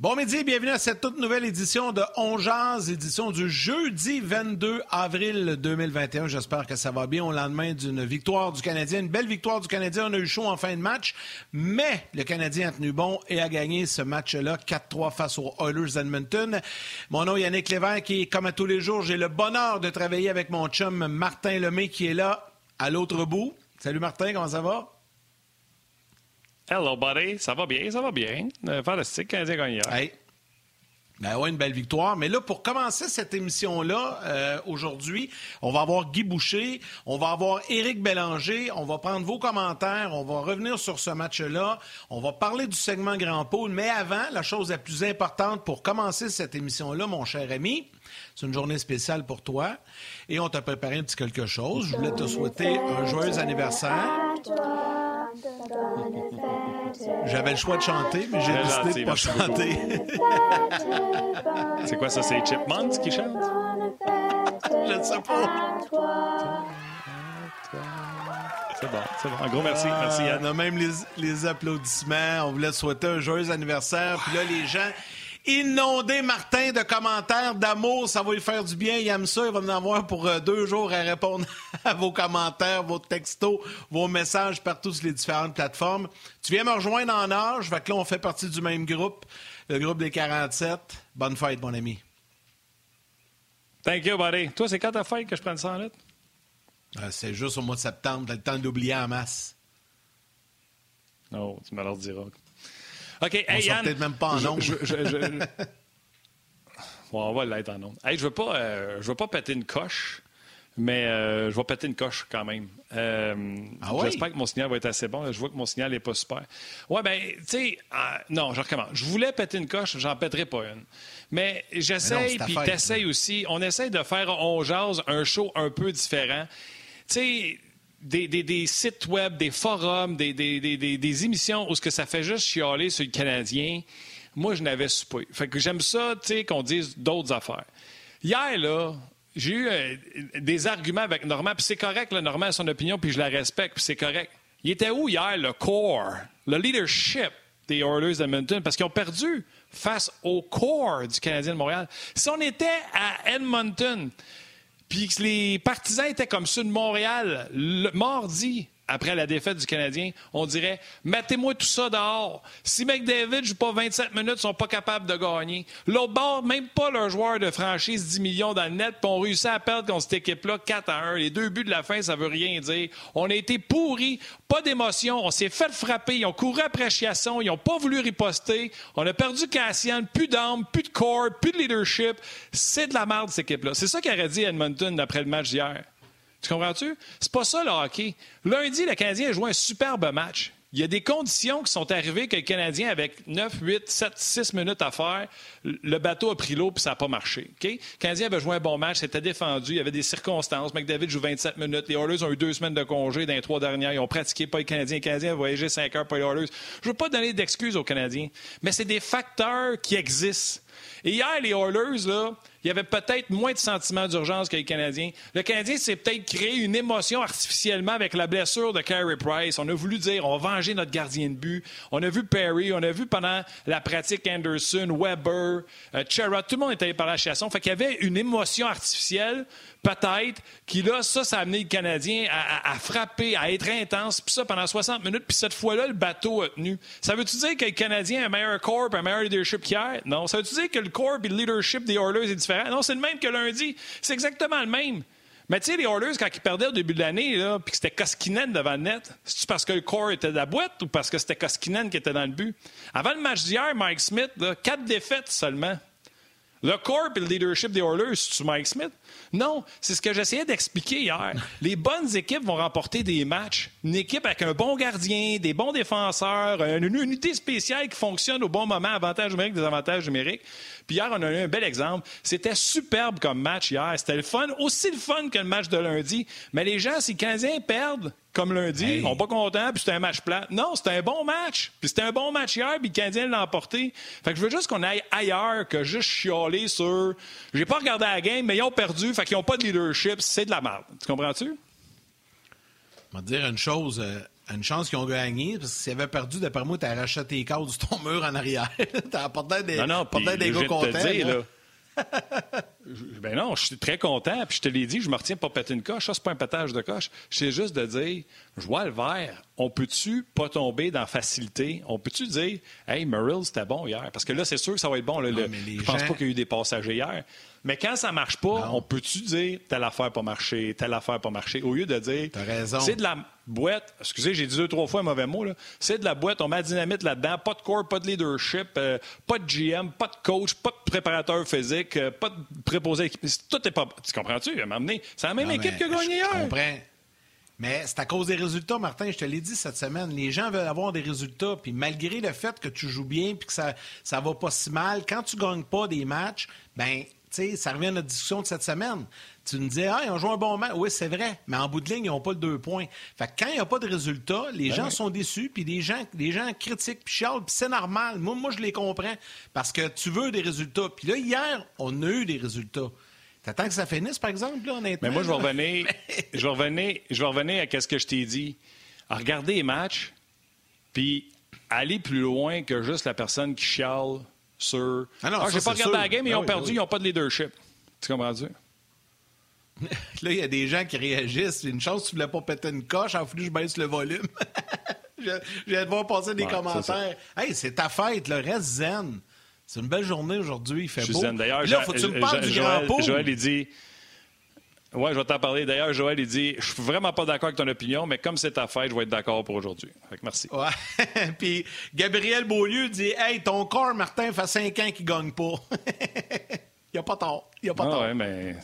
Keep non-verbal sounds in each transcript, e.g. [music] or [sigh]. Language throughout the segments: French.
Bon midi, bienvenue à cette toute nouvelle édition de Ongeance, édition du jeudi 22 avril 2021. J'espère que ça va bien au lendemain d'une victoire du Canadien, une belle victoire du Canadien. On a eu chaud en fin de match, mais le Canadien a tenu bon et a gagné ce match-là 4-3 face aux Oilers d'Edmonton. Mon nom est Yannick Lévesque qui, comme à tous les jours, j'ai le bonheur de travailler avec mon chum Martin Lemay qui est là à l'autre bout. Salut Martin, comment ça va? Hello, buddy. Ça va bien, ça va bien. Euh, fantastique, Canadien gagne Hey. Ben ouais, une belle victoire. Mais là, pour commencer cette émission-là, euh, aujourd'hui, on va avoir Guy Boucher, on va avoir Éric Bélanger, on va prendre vos commentaires, on va revenir sur ce match-là, on va parler du segment Grand Pôle. Mais avant, la chose la plus importante pour commencer cette émission-là, mon cher ami, c'est une journée spéciale pour toi et on t'a préparé un petit quelque chose. Je voulais te souhaiter un joyeux anniversaire. J'avais le choix de chanter, mais j'ai décidé de pas chanter. [laughs] c'est quoi ça? C'est Chipmunks qui chantent? Je ne sais pas. C'est bon, c'est bon. Un gros merci. Merci, Yann. On a même les, les applaudissements. On voulait souhaiter un joyeux anniversaire. Puis là, les gens inonder Martin de commentaires d'amour. Ça va lui faire du bien. Il aime ça. Il va en avoir pour euh, deux jours à répondre [laughs] à vos commentaires, vos textos, vos messages partout sur les différentes plateformes. Tu viens me rejoindre en âge. Fait que là, on fait partie du même groupe, le groupe des 47. Bonne fête, mon ami. Thank you, buddy. Toi, c'est quand ta fête que je prends 100 litres? Euh, c'est juste au mois de septembre. T'as le temps d'oublier en masse. Non, oh, tu me le diras. OK, on hey, Yann. peut-être même pas en ondes. Je, je, je, [laughs] bon, on va l'être en ondes. Hey, je veux pas, euh, je veux pas péter une coche, mais euh, je vais péter une coche quand même. Euh, ah ouais? J'espère que mon signal va être assez bon. Je vois que mon signal n'est pas super. Ouais, ben, tu sais, non, je recommence. Je voulais péter une coche, j'en pèterai pas une. Mais j'essaye, puis t'essayes aussi. On essaye de faire, on jase, un show un peu différent. Tu sais, des, sites web, des forums, des, émissions où ce que ça fait juste chialer sur le Canadien, moi, je n'avais pas. Fait que j'aime ça, tu sais, qu'on dise d'autres affaires. Hier, là, j'ai eu euh, des arguments avec Normand, puis c'est correct, là, Normand a son opinion, puis je la respecte, puis c'est correct. Il était où hier, le core, le leadership des Oilers d'Edmonton? Parce qu'ils ont perdu face au core du Canadien de Montréal. Si on était à Edmonton, puis les partisans étaient comme ceux de Montréal le mardi après la défaite du Canadien, on dirait mettez-moi tout ça dehors. Si McDavid joue pas 27 minutes, ils sont pas capables de gagner. L'autre bord, même pas leur joueur de franchise 10 millions dans le net, puis on réussit à perdre contre cette équipe-là 4 à 1. Les deux buts de la fin, ça veut rien dire. On a été pourris, pas d'émotion, on s'est fait frapper, ils ont couru après Chiasson, ils n'ont pas voulu riposter. On a perdu Cassian, plus d'armes, plus de corps, plus de leadership. C'est de la merde, cette équipe-là. C'est ça qu'aurait dit Edmonton après le match d'hier. Tu comprends-tu? C'est pas ça le hockey. Lundi, le Canadien a joué un superbe match. Il y a des conditions qui sont arrivées que le Canadien, avec 9, 8, 7, 6 minutes à faire, le bateau a pris l'eau puis ça n'a pas marché. Le Canadien avait joué un bon match, c'était défendu, il y avait des circonstances. McDavid joue 27 minutes. Les Oilers ont eu deux semaines de congé dans les trois dernières. Ils ont pratiqué pas les Canadiens. Les Canadiens voyagé 5 heures pour les Oilers. Je ne veux pas donner d'excuses aux Canadiens, mais c'est des facteurs qui existent. Et hier, les Oilers, là, il y avait peut-être moins de sentiments d'urgence que les Canadiens. Le Canadien s'est peut-être créé une émotion artificiellement avec la blessure de Carey Price. On a voulu dire on va venger notre gardien de but. On a vu Perry, on a vu pendant la pratique Anderson, Weber, Chera, tout le monde était allé par la chasson. Fait qu'il y avait une émotion artificielle peut-être, qui là, ça, ça a amené le Canadien à, frapper, à être intense, puis ça pendant 60 minutes, puis cette fois-là, le bateau a tenu. Ça veut-tu dire que le Canadien a un meilleur corps, un meilleur leadership qu'hier? Non. Ça veut-tu dire que le corps et le leadership des Oilers est différent? Non, c'est le même que lundi. C'est exactement le même. Mais tu sais, les Oilers, quand ils perdaient au début de l'année, puis que c'était Koskinen devant le net, c'est-tu parce que le corps était de la boîte ou parce que c'était Koskinen qui était dans le but? Avant le match d'hier, Mike Smith, quatre défaites seulement. Le corps et le leadership des Oilers, c'est-tu Mike Smith? Non, c'est ce que j'essayais d'expliquer hier. [laughs] Les bonnes équipes vont remporter des matchs. Une équipe avec un bon gardien, des bons défenseurs, une unité spéciale qui fonctionne au bon moment, avantage numérique, avantages numériques. Puis hier, on a eu un bel exemple. C'était superbe comme match hier. C'était le fun, aussi le fun que le match de lundi. Mais les gens, si les Canadiens perdent, comme lundi, ils sont pas contents, puis c'était un match plat. Non, c'était un bon match. Puis c'était un bon match hier, puis le Canadien l'a emporté. Fait que je veux juste qu'on aille ailleurs que juste chialer sur. J'ai pas regardé la game, mais ils ont perdu, fait qu'ils ont pas de leadership. C'est de la merde. Tu comprends-tu? Je vais te dire une chose. Euh, une chance qu'ils ont gagné, parce que s'ils avaient perdu, d'après moi, t'as racheté tes cadres sur ton mur en arrière. [laughs] t'as apporté des, non, non, des gars contents. ben non, je suis très content. Puis je te l'ai dit, je me retiens pas péter une coche. Ça, c'est pas un pétage de coche. C'est juste de dire, je vois le vert. On peut-tu pas tomber dans facilité? On peut-tu dire, hey, Merrill, c'était bon hier? Parce que là, c'est sûr que ça va être bon. Là, je pense pas qu'il y a eu des passagers hier. Mais quand ça marche pas, on peut-tu dire telle affaire pas marcher, telle affaire pas marcher, au lieu de dire c'est de la boîte, excusez, j'ai dit deux, trois fois un mauvais mot, c'est de la boîte, on met la dynamite là-dedans, pas de corps, pas de leadership, euh, pas de GM, pas de coach, pas de préparateur physique, euh, pas de préposé Tout est pas. Tu comprends-tu? C'est la même équipe qui a gagné hier. Je comprends. Mais c'est à cause des résultats, Martin. Je te l'ai dit cette semaine. Les gens veulent avoir des résultats. Puis malgré le fait que tu joues bien puis que ça, ça va pas si mal, quand tu gagnes pas des matchs, ben ça revient à notre discussion de cette semaine. Tu nous disais, ah, ils ont joué un bon match. Oui, c'est vrai, mais en bout de ligne, ils n'ont pas le deux points. Fait que quand il n'y a pas de résultat, les ben gens sont déçus, puis les gens, les gens critiquent, puis chialent, puis c'est normal. Moi, moi, je les comprends, parce que tu veux des résultats. Puis là, hier, on a eu des résultats. T'attends que ça finisse, par exemple, là, honnêtement? Mais moi, je vais revenir, [laughs] je vais revenir, je vais revenir à ce que je t'ai dit. À regarder les matchs, puis aller plus loin que juste la personne qui chiale sur. Ah non, ah, j'ai pas regardé la game, ils ben ont perdu, ils n'ont pas de leadership. Tu comprends-tu? [laughs] Là, il y a des gens qui réagissent. Une chance, tu voulais pas péter une coche, il a fallu que je baisse le volume. [laughs] je, viens de voir passer des commentaires. Hey, c'est ta fête, le reste zen. C'est une belle journée aujourd'hui, il fait je beau. Zen. D'ailleurs, là, faut que tu me parles du Joël, grand pot. Joël, il dit. Oui, je vais t'en parler. D'ailleurs, Joël, il dit Je suis vraiment pas d'accord avec ton opinion, mais comme c'est ta fête, je vais être d'accord pour aujourd'hui. merci. Ouais. [laughs] Puis Gabriel Beaulieu dit Hey, ton corps, Martin, fait cinq ans qu'il gagne pas. [laughs] il a pas tort. Il a pas ah, tort. Ouais, mais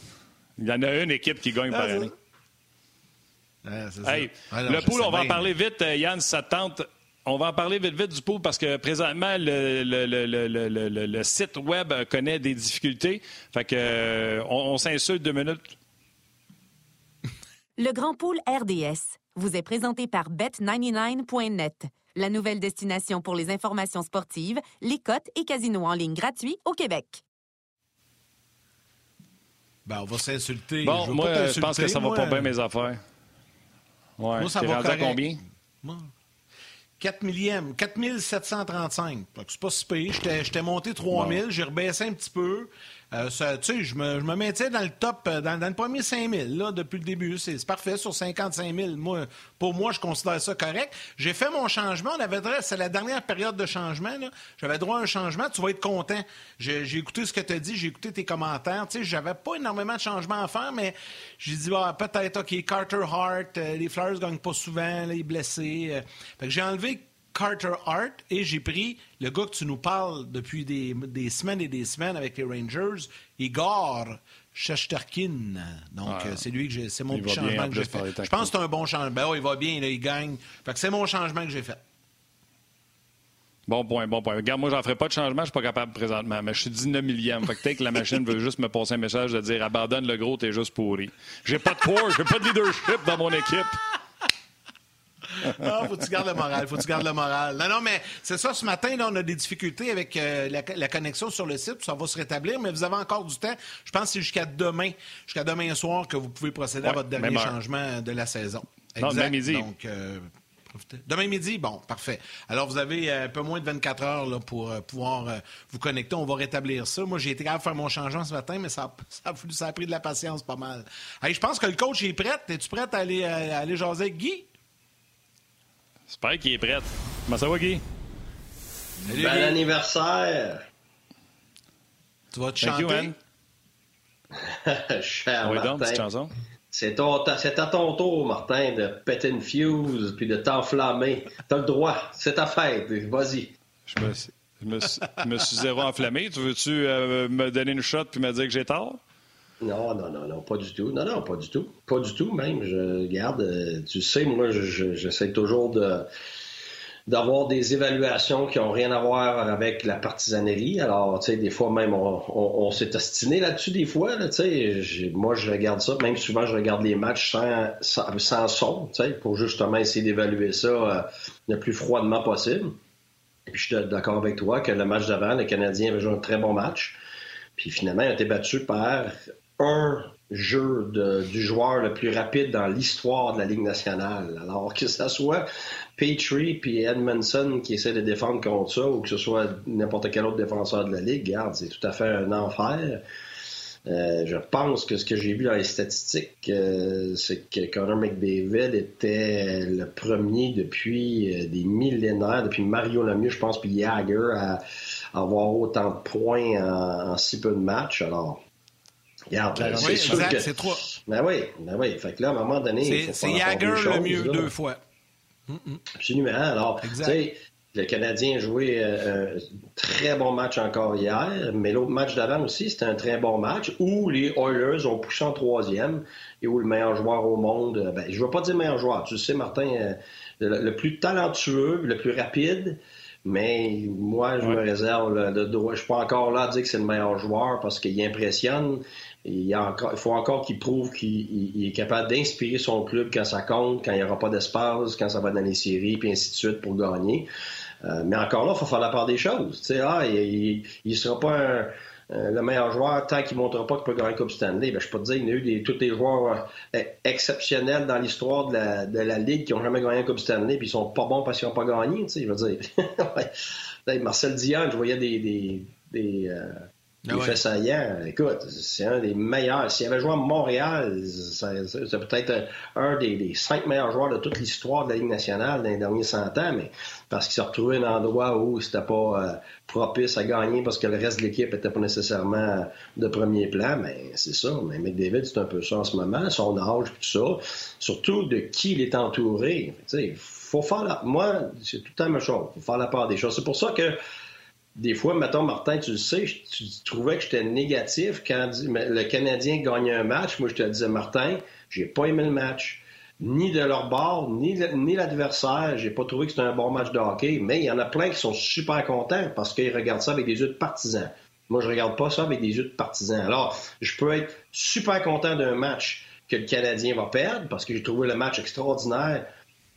il y en a une équipe qui gagne ah, par année. hey, le pool, on va en parler vite, euh, Yann, ça tente? On va en parler vite, vite du pool parce que présentement, le, le, site web connaît des difficultés. Fait que, euh, on s'insulte deux minutes. Le Grand Pool RDS vous est présenté par Bet99.net, la nouvelle destination pour les informations sportives, les cotes et casinos en ligne gratuits au Québec. Ben, on va s'insulter. Bon, moi, je pense que ça va pas bien mes affaires. Ouais. Moi, ça va à combien? 4 millièmes, 4735. C'est pas si pire. J'étais monté 3000, j'ai rebaissé un petit peu. Euh, tu je me, je me maintiens dans le top, euh, dans, le premier 5 000, là, depuis le début. C'est parfait sur 55 000. Moi, pour moi, je considère ça correct. J'ai fait mon changement. On avait c'est la dernière période de changement. J'avais droit à un changement. Tu vas être content. J'ai écouté ce que tu as dit, j'ai écouté tes commentaires. Tu sais, j'avais pas énormément de changements à faire, mais j'ai dit, ah, peut-être, OK, Carter Hart, euh, les Flyers gagnent pas souvent, là, il est fait que j'ai enlevé Carter Hart et j'ai pris le gars que tu nous parles depuis des, semaines et des semaines avec les Rangers, Igor Shesterkin. Donc, euh, c'est lui que j'ai. C'est mon changement que j'ai fait. Je pense que c'est un bon changement. Ben, il va bien, il gagne. Fait que c'est mon changement que j'ai fait. Bon point, bon point. Regarde, moi, j'en ferai pas de changement, je suis pas capable présentement, mais je suis 19 millième. Fait que peut-être que la machine veut juste me passer un message de dire abandonne le gros, t'es juste pourri. J'ai pas de power, j'ai pas de leadership dans mon équipe. Ah, faut que tu gardes le moral, faut que tu gardes le moral. Non, non, mais c'est ça, ce matin, là, on a des difficultés avec euh, la, connexion sur le site, ça va se rétablir, mais vous avez encore du temps. Je pense que c'est jusqu'à demain, jusqu'à demain soir que vous pouvez procéder à votre dernier changement de la saison. Exact. demain midi. Donc, euh, Demain midi, bon, parfait. Alors, vous avez euh, un peu moins de 24 heures là, pour pouvoir vous connecter. On va rétablir ça. Moi, j'ai été capable de faire mon changement ce matin, mais ça, [laughs] ça, a, pris de la patience pas mal. je pense que le coach est prêt. Es-tu prêt à aller, à aller jaser avec Guy? J'espère qu'il est prêt. Comment ça va, Guy? bon anniversaire! Tu vas te chanter? Cher [laughs] oui, Martin. chanson. C'est, à ton tour, Martin, de péter une fuse puis de t'enflammer. T'as le droit. C'est ta fête. Vas-y. Je me, je me, suis zéro enflammé. Tu veux-tu euh, me donner une shot puis me dire que j'ai tort? Non, non, non, non, pas du tout. Non, non, pas du tout. Pas du tout, même. Je garde, euh, tu sais, moi, j'essaie toujours d'avoir des évaluations qui ont rien à voir avec la partisanerie. Alors, tu sais, des fois même, on, s'est ostiné là-dessus des fois. tu sais, moi, je regarde ça. Même souvent, je regarde les matchs sans, sans, son, tu sais, pour justement essayer d'évaluer ça euh, le plus froidement possible. Et puis, je suis d'accord avec toi que le match d'avant, les Canadiens avaient joué un très bon match. Puis finalement, ils ont été battus par un jeu du joueur le plus rapide dans l'histoire de la Ligue nationale. Alors que ce soit Petrie puis Edmondson qui essaie de défendre contre ça, ou que ce soit n'importe quel autre défenseur de la Ligue, regarde, c'est tout à fait un enfer. Euh, je pense que ce que j'ai vu dans les statistiques, euh, c'est que Connor McDavid était le premier depuis euh, des millénaires, depuis Mario Lemieux, je pense, puis Jagger, à, avoir autant de points en, si peu de matchs. Alors, regarde, c'est sûr que... c'est trois. Ben oui, ben oui. Fait que là, à un moment donné, c'est Jagger le mieux deux fois. Absolument. Alors, tu sais, le Canadien a joué euh, un très bon match encore hier, mais l'autre match d'avant aussi, c'était un très bon match où les Oilers ont poussé en troisième et où le meilleur joueur au monde, ben, je ne veux pas dire meilleur joueur, tu sais, Martin, euh, le, plus talentueux, le plus rapide, mais moi, je me réserve le, droit. Je suis pas encore là à dire que c'est le meilleur joueur parce qu'il impressionne. Il, encore, il faut encore qu'il prouve qu'il est capable d'inspirer son club quand ça compte, quand il n'y aura pas d'espace, quand ça va dans les séries, puis ainsi de suite pour gagner. Euh, mais encore là, il faut faire la part des choses. Tu sais, ah, il ne sera pas euh, le meilleur joueur tant qu'il ne montrera pas qu'il peut gagner la Coupe Stanley. Ben, je peux te dire, il y a eu des, tous les joueurs euh, exceptionnels dans l'histoire de la, de la, Ligue qui n'ont jamais gagné la Coupe Stanley, puis ils sont pas bons parce qu'ils n'ont pas gagné. Tu sais, je veux dire. [laughs] Marcel Dion, je voyais des, des, des il fait ça hier. Écoute, c'est un des meilleurs. S'il avait joué à Montréal, c'est peut-être un des, cinq meilleurs joueurs de toute l'histoire de la Ligue nationale dans les derniers 100 ans, mais parce qu'il s'est retrouvé un endroit où c'était pas euh, propice à gagner parce que le reste de l'équipe était pas nécessairement de premier plan, mais c'est ça. Mais McDavid, c'est un peu ça en ce moment, son âge, tout ça. Surtout de qui il est entouré. Sais, faut faire la... Moi, c'est tout le temps la même chose. Faut faire la part des choses. C'est pour ça que des fois, mettons, Martin, tu le sais, tu trouvais que j'étais négatif quand le Canadien gagnait un match. Moi, je te disais, Martin, j'ai pas aimé le match. Ni de leur bord, ni, l'adversaire. J'ai pas trouvé que c'était un bon match de hockey. Mais il y en a plein qui sont super contents parce qu'ils regardent ça avec des yeux de partisans. Moi, je regarde pas ça avec des yeux de partisans. Alors, je peux être super content d'un match que le Canadien va perdre parce que j'ai trouvé le match extraordinaire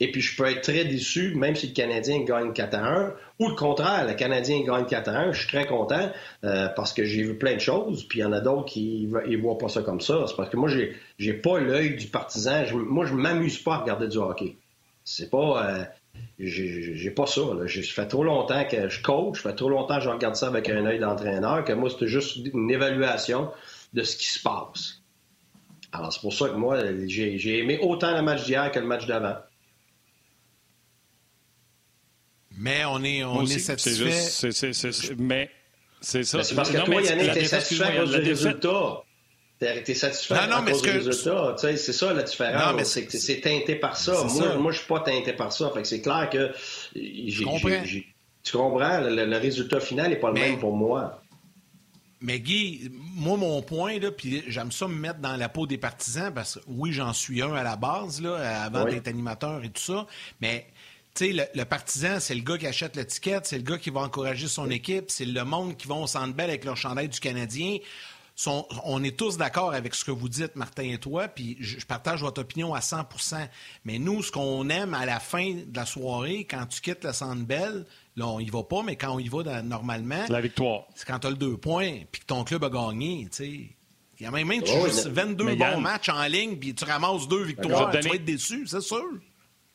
et puis, je peux être très déçu, même si le Canadien gagne 4 à 1, ou le contraire, le Canadien gagne 4 à 1, je suis très content euh, parce que j'ai vu plein de choses, puis il y en a d'autres qui ne voient pas ça comme ça. C'est parce que moi, j'ai, j'ai pas l'œil du partisan. moi, je m'amuse pas à regarder du hockey. C'est pas... Euh, j'ai, pas ça. Je, fais trop longtemps que je coach, ça fait trop longtemps que je regarde ça avec un œil d'entraîneur, que moi, c'était juste une évaluation de ce qui se passe. Alors, c'est pour ça que moi, j'ai aimé autant le match d'hier que le match d'avant. Mais on est, on est satisfait. C'est mais c'est ça. C'est parce que non, toi, Yannick, t'es satisfait à cause du résultat. T'es satisfait non, non, à cause du résultat. C'est ça la différence. Non, c'est que c'est teinté par ça. Moi, ça. moi, je suis pas teinté par ça. Fait que c'est clair que tu comprends? Le, résultat final n'est pas le même pour moi. Mais Guy, moi, mon point, là, puis j'aime ça me mettre dans la peau des partisans, parce que oui, j'en suis un à la base, là, avant d'être animateur et tout ça, mais le, partisan, c'est le gars qui achète l'étiquette, c'est le gars qui va encourager son équipe, c'est le monde qui va au centre belle avec leur chandail du Canadien. on est tous d'accord avec ce que vous dites, Martin et toi, puis je, partage votre opinion à 100% Mais nous, ce qu'on aime à la fin de la soirée, quand tu quittes le centre belle, là, on y va pas, mais quand on y va normalement... La victoire. C'est quand tu as le deux points, puis que ton club a gagné, Il y a même, même tu joues 22 bons matchs en ligne, puis tu ramasses deux victoires, tu vas être déçu, c'est sûr.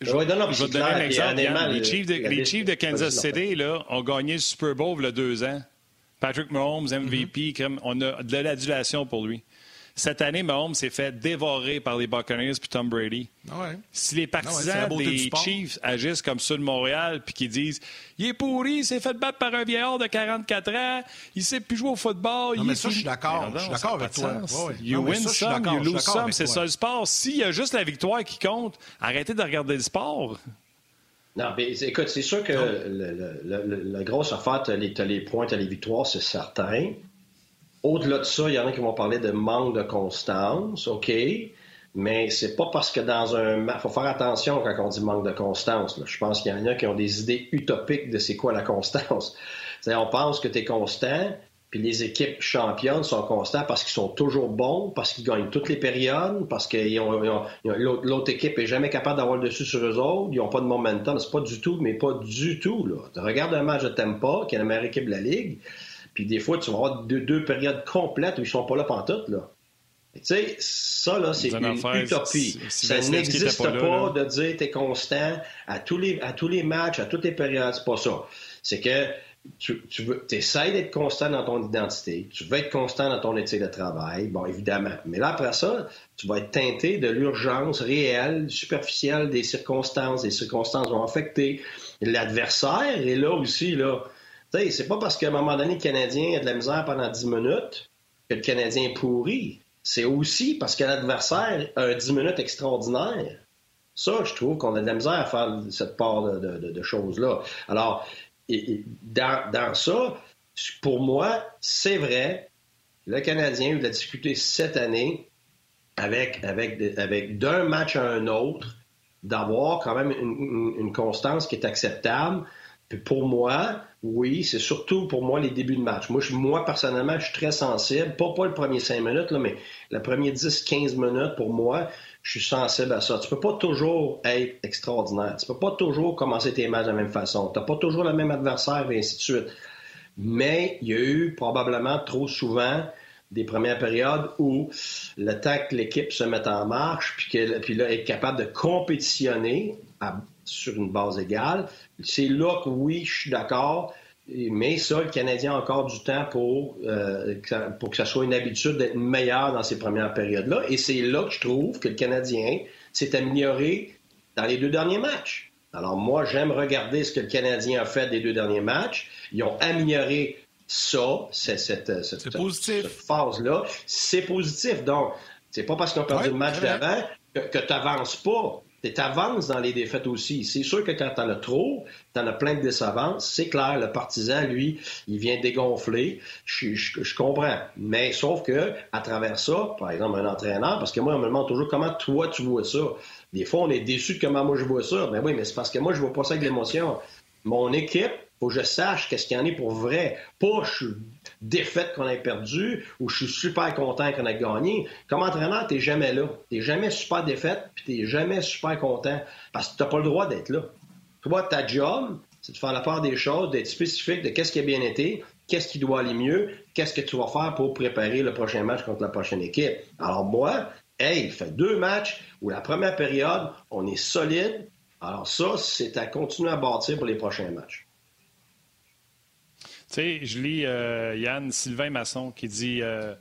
Je, vais te donner un exemple. les, Chiefs de, Kansas City là, ont gagné le Super Bowl il y a deux ans. Patrick Mahomes, MVP, mm-hmm. on a de l'adulation pour lui. Cette année, Mahomes s'est fait dévorer par les Buccaneers puis Tom Brady. Ah si les partisans des Chiefs agissent comme ceux de Montréal puis qui disent il est pourri, il s'est fait battre par un vieillard de 44 ans, il sait plus jouer au football. Non, mais ça, je suis d'accord. Je suis d'accord avec toi. You win some, you lose some. C'est ça le sport. S'il y a juste la victoire qui compte, arrêtez de regarder le sport. Non, mais écoute, c'est sûr que la grosse affaire, tu as, les points, tu as les victoires, c'est certain. Au-delà de ça, il y en a qui vont parler de manque de constance, OK, mais c'est pas parce que dans un... Il faut faire attention quand on dit manque de constance. Je pense qu'il y en a qui ont des idées utopiques de c'est quoi la constance. [laughs] on pense que tu es constant, puis les équipes championnes sont constantes parce qu'ils sont toujours bons, parce qu'ils gagnent toutes les périodes, parce que l'autre équipe est jamais capable d'avoir le dessus sur eux autres, ils n'ont pas de momentum. C'est pas du tout, mais pas du tout. Là. Regarde un match de Tampa, qui est la meilleure équipe de la Ligue. Puis des fois, tu vas avoir deux, périodes complètes où ils sont pas là pantoute, là. Tu sais, ça, là, c'est une utopie. ça n'existe pas, de dire tu es constant à tous, les, à tous les matchs, à toutes les périodes. C'est pas ça. C'est que tu, tu essaies d'être constant dans ton identité, tu veux être constant dans ton éthique de travail, bon, évidemment. Mais là, après ça, tu vas être teinté de l'urgence réelle, superficielle des circonstances. Les circonstances vont affecter l'adversaire. Et là aussi, là, c'est pas parce qu'à un moment donné, le Canadien a de la misère pendant 10 minutes que le Canadien est pourri. C'est aussi parce que l'adversaire a un 10 minutes extraordinaire. Ça, je trouve qu'on a de la misère à faire cette part de choses-là. Alors, dans, ça, pour moi, c'est vrai, le Canadien a eu cette année avec d'un match à un autre, d'avoir quand même une, constance qui est acceptable. Puis pour moi, oui, c'est surtout pour moi les débuts de match. Moi, moi personnellement, je suis très sensible. Pas, pas le premier cinq minutes, là, mais le premier 10-15 minutes, pour moi, je suis sensible à ça. Tu peux pas toujours être extraordinaire. Tu peux pas toujours commencer tes matchs de la même façon. Tu n'as pas toujours le même adversaire, et ainsi de suite. Mais il y a eu probablement trop souvent des premières périodes où le temps que l'équipe se mette en marche, puis, que, puis là, être capable de compétitionner sur une base égale, c'est là que oui, je suis d'accord, mais ça, le Canadien a encore du temps pour, euh, pour que ça soit une habitude d'être meilleur dans ces premières périodes-là. Et c'est là que je trouve que le Canadien s'est amélioré dans les deux derniers matchs. Alors moi, j'aime regarder ce que le Canadien a fait des deux derniers matchs. Ils ont amélioré ça, cette, cette, cette phase-là. C'est positif. Donc, c'est pas parce qu'on a perdu le match d'avant que, que tu n'avances pas tu avances dans les défaites aussi. C'est sûr que quand tu en as trop, tu en as plein de décevances. C'est clair, le partisan, lui, il vient dégonfler. Je, comprends. Mais sauf que à travers ça, par exemple, un entraîneur, parce que moi, on me demande toujours comment toi tu vois ça? Des fois, on est déçu de comment moi je vois ça. Mais ben oui, mais c'est parce que moi, je vois pas ça avec l'émotion. Mon équipe, faut que je sache qu'est-ce qu'il y en est pour vrai. Pas je défaite qu'on ait perdu ou je suis super content qu'on ait gagné. Comme entraîneur, t'es jamais là. T'es jamais super défaite puis t'es jamais super content parce que t'as pas le droit d'être là. Toi, ta job, c'est de faire la part des choses, d'être spécifique de qu'est-ce qui a bien été, qu'est-ce qui doit aller mieux, qu'est-ce que tu vas faire pour préparer le prochain match contre la prochaine équipe. Alors moi, hey, il fait deux matchs où la première période, on est solide. Alors ça, c'est à continuer à bâtir pour les prochains matchs. Sais, je lis euh, Yann Sylvain Masson qui dit euh,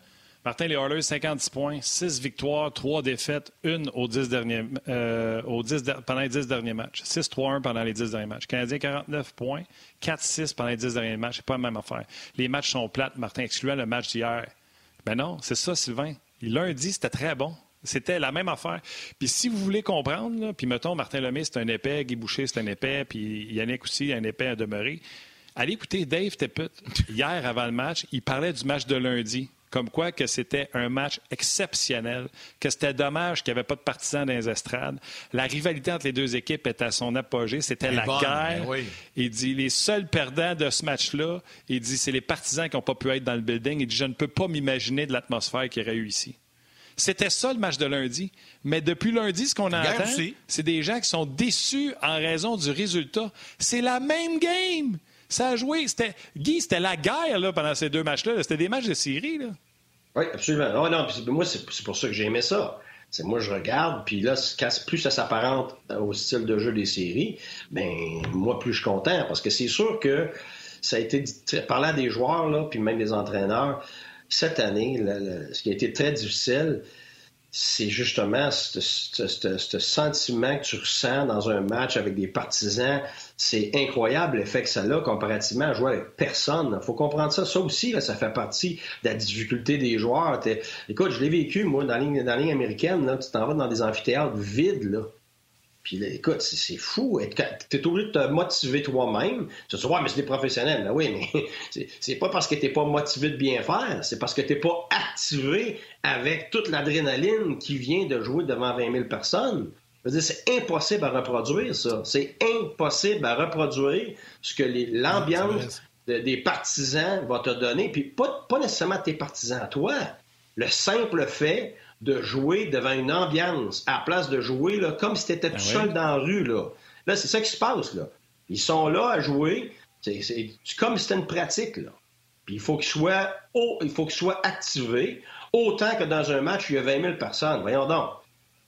Martin Les Oilers, 50 points, 6 victoires, 3 défaites, 1 aux 10 derniers, euh, aux 10 pendant les 10 derniers matchs. 6-3-1 pendant les 10 derniers matchs. Canadien, 49 points, 4-6 pendant les 10 derniers matchs. C'est pas la même affaire. Les matchs sont plates, Martin, excluant le match d'hier. Ben non, c'est ça, Sylvain. Lundi, c'était très bon. C'était la même affaire. Puis si vous voulez comprendre, puis mettons, Martin Lemay, c'est un épais, Guy Boucher, c'est un épais, puis Yannick aussi, un épais à demeurer. Allez écouter Dave Tippett, hier avant le match, il parlait du match de lundi. Comme quoi que c'était un match exceptionnel, que c'était dommage qu'il n'y avait pas de partisans dans les estrades. La rivalité entre les deux équipes était à son apogée. C'était la guerre. Ben il dit les seuls perdants de ce match-là, il dit c'est les partisans qui n'ont pas pu être dans le building. Il dit je ne peux pas m'imaginer de l'atmosphère qu'il y aurait eu ici. C'était ça le match de lundi. Mais depuis lundi, ce qu'on entend, c'est des gens qui sont déçus en raison du résultat. C'est la même game. Ça a joué. C'était, Guy, c'était la guerre pendant ces deux matchs-là. C'était des matchs de série. Là. Oui, absolument. non, moi, c'est, pour ça que j'aimais ça. C'est moi, je regarde, puis là, plus ça s'apparente au style de jeu des séries, ben moi, plus je suis content. Parce que c'est sûr que ça a été parlant des joueurs, puis même des entraîneurs, cette année, ce qui a été très difficile, c'est justement ce sentiment que tu ressens dans un match avec des partisans. C'est incroyable l'effet que ça a comparativement à jouer avec personne. Faut comprendre ça. Ça aussi, ça fait partie de la difficulté des joueurs. Écoute, je l'ai vécu, moi, dans la ligne, dans américaine. Là, tu t'en vas dans des amphithéâtres vides. Là. Puis là, écoute, c'est fou. Tu es obligé de te motiver toi-même. Tu te dis, ouais, mais c'est des professionnels. Ben oui, mais [laughs] c'est pas parce que tu pas motivé de bien faire, c'est parce que tu pas activé avec toute l'adrénaline qui vient de jouer devant 20 000 personnes. C'est impossible à reproduire, ça. C'est impossible à reproduire ce que l'ambiance des partisans va te donner. Puis pas, pas nécessairement tes partisans à toi. Le simple fait de jouer devant une ambiance à la place de jouer là, comme si tu étais ben tout seul dans la rue. Là, là c'est ça qui se passe. Là. Ils sont là à jouer. C'est comme si c'était une pratique. Là. Puis il faut qu'il soit, il faut qu'il soit activé autant que dans un match où il y a 20 000 personnes. Voyons donc.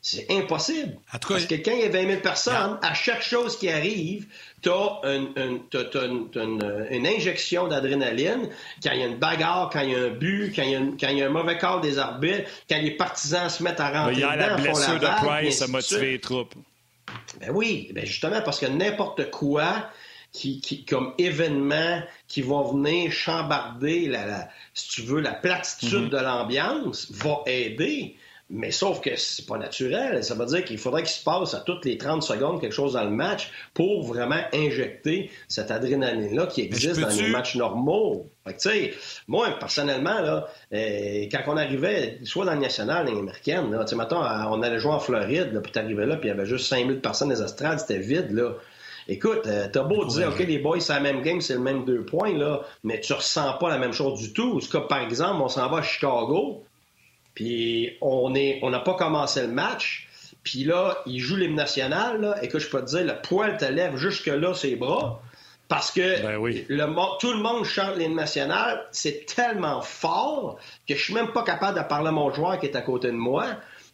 C'est impossible. Parce que quand il y a 20 000 personnes, à chaque chose qui arrive, tu as, une, injection d'adrénaline. Quand il y a une bagarre, quand il y a un but, quand il y a, un mauvais corps des arbitres, quand les partisans se mettent à rentrer Hier, la blessure de Price a motivé les troupes. Ben oui, ben justement, parce que n'importe quoi qui, comme événement qui va venir chambarder, la, si tu veux, la platitude mm-hmm. de l'ambiance, va aider. Mais sauf que c'est pas naturel. Ça veut dire qu'il faudrait qu'il se passe à toutes les 30 secondes quelque chose dans le match pour vraiment injecter cette adrénaline-là qui existe dans les matchs normaux. Fait que, moi, personnellement, là, euh, quand on arrivait, soit dans le national, dans l'américaine, là, mettons, on allait jouer en Floride, là, puis t'arrivais là, puis il y avait juste 5000 personnes dans les estrades, c'était vide, là. Écoute, euh, t'as beau dire, OK, les boys, c'est la même game, c'est le même deux points, là, mais tu ressens pas la même chose du tout. Par exemple, on s'en va à Chicago, puis on est, on n'a pas commencé le match, puis là, il joue l'hymne national, là, et que je peux te dire, le poil te lève jusque-là ses bras, parce que ben le, tout le monde chante l'hymne national, c'est tellement fort que je suis même pas capable de parler à mon joueur qui est à côté de moi.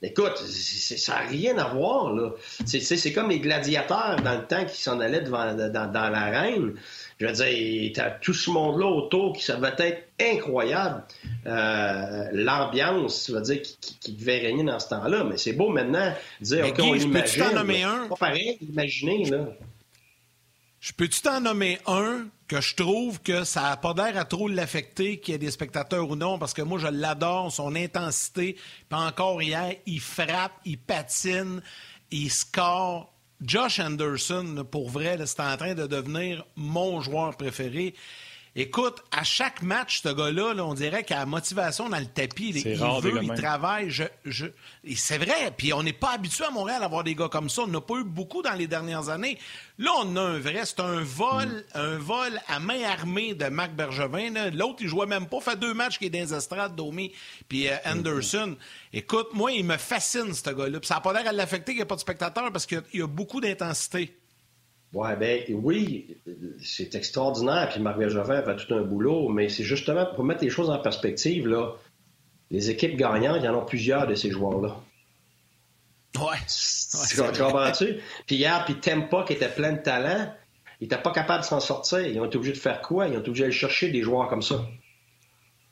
Écoute, ça n'a rien à voir, là. C'est comme les gladiateurs dans le temps qui s'en allaient devant, dans, dans l'arène. Je veux dire, t'as tout ce monde-là autour qui ça va être incroyable. Euh, l'ambiance, tu vas dire, qui, devait régner dans ce temps-là. Mais c'est beau maintenant dire, OK, on imagine. t'en nommer un? Pas pareil, imaginer, là. Je peux-tu t'en nommer un que je trouve que ça n'a pas d'air à trop l'affecter, qu'il y ait des spectateurs ou non, parce que moi, je l'adore, son intensité. Puis encore hier, il frappe, il patine, il score. Josh Anderson, pour vrai, c'est en train de devenir mon joueur préféré. Écoute, à chaque match, ce gars-là, on dirait qu'il a la motivation dans le tapis. Il, veut, il travaille. Je, je... C'est vrai. Puis on n'est pas habitué à Montréal à avoir des gars comme ça. On n'a pas eu beaucoup dans les dernières années. Là, on a un vrai. C'est un vol, mm. un vol à main armée de Marc Bergevin. L'autre, il jouait même pas. Fait deux matchs qui est dans les estrades, Domi puis euh, mm-hmm. Anderson. Écoute, moi, il me fascine, ce gars-là. ça n'a pas l'air à l'affecter qu'il n'y a pas de spectateurs parce qu'il y a beaucoup d'intensité. Ouais, ben oui, c'est extraordinaire. Puis Marc Bergevin fait tout un boulot, mais c'est justement pour mettre les choses en perspective, là, les équipes gagnantes, il y en a plusieurs de ces joueurs-là. Ouais. tu comprends-tu? Puis hier, puis Tempa, qui était plein de talent, il n'était pas capable de s'en sortir. Ils ont été obligés de faire quoi? Ils ont été obligés d'aller chercher des joueurs comme ça.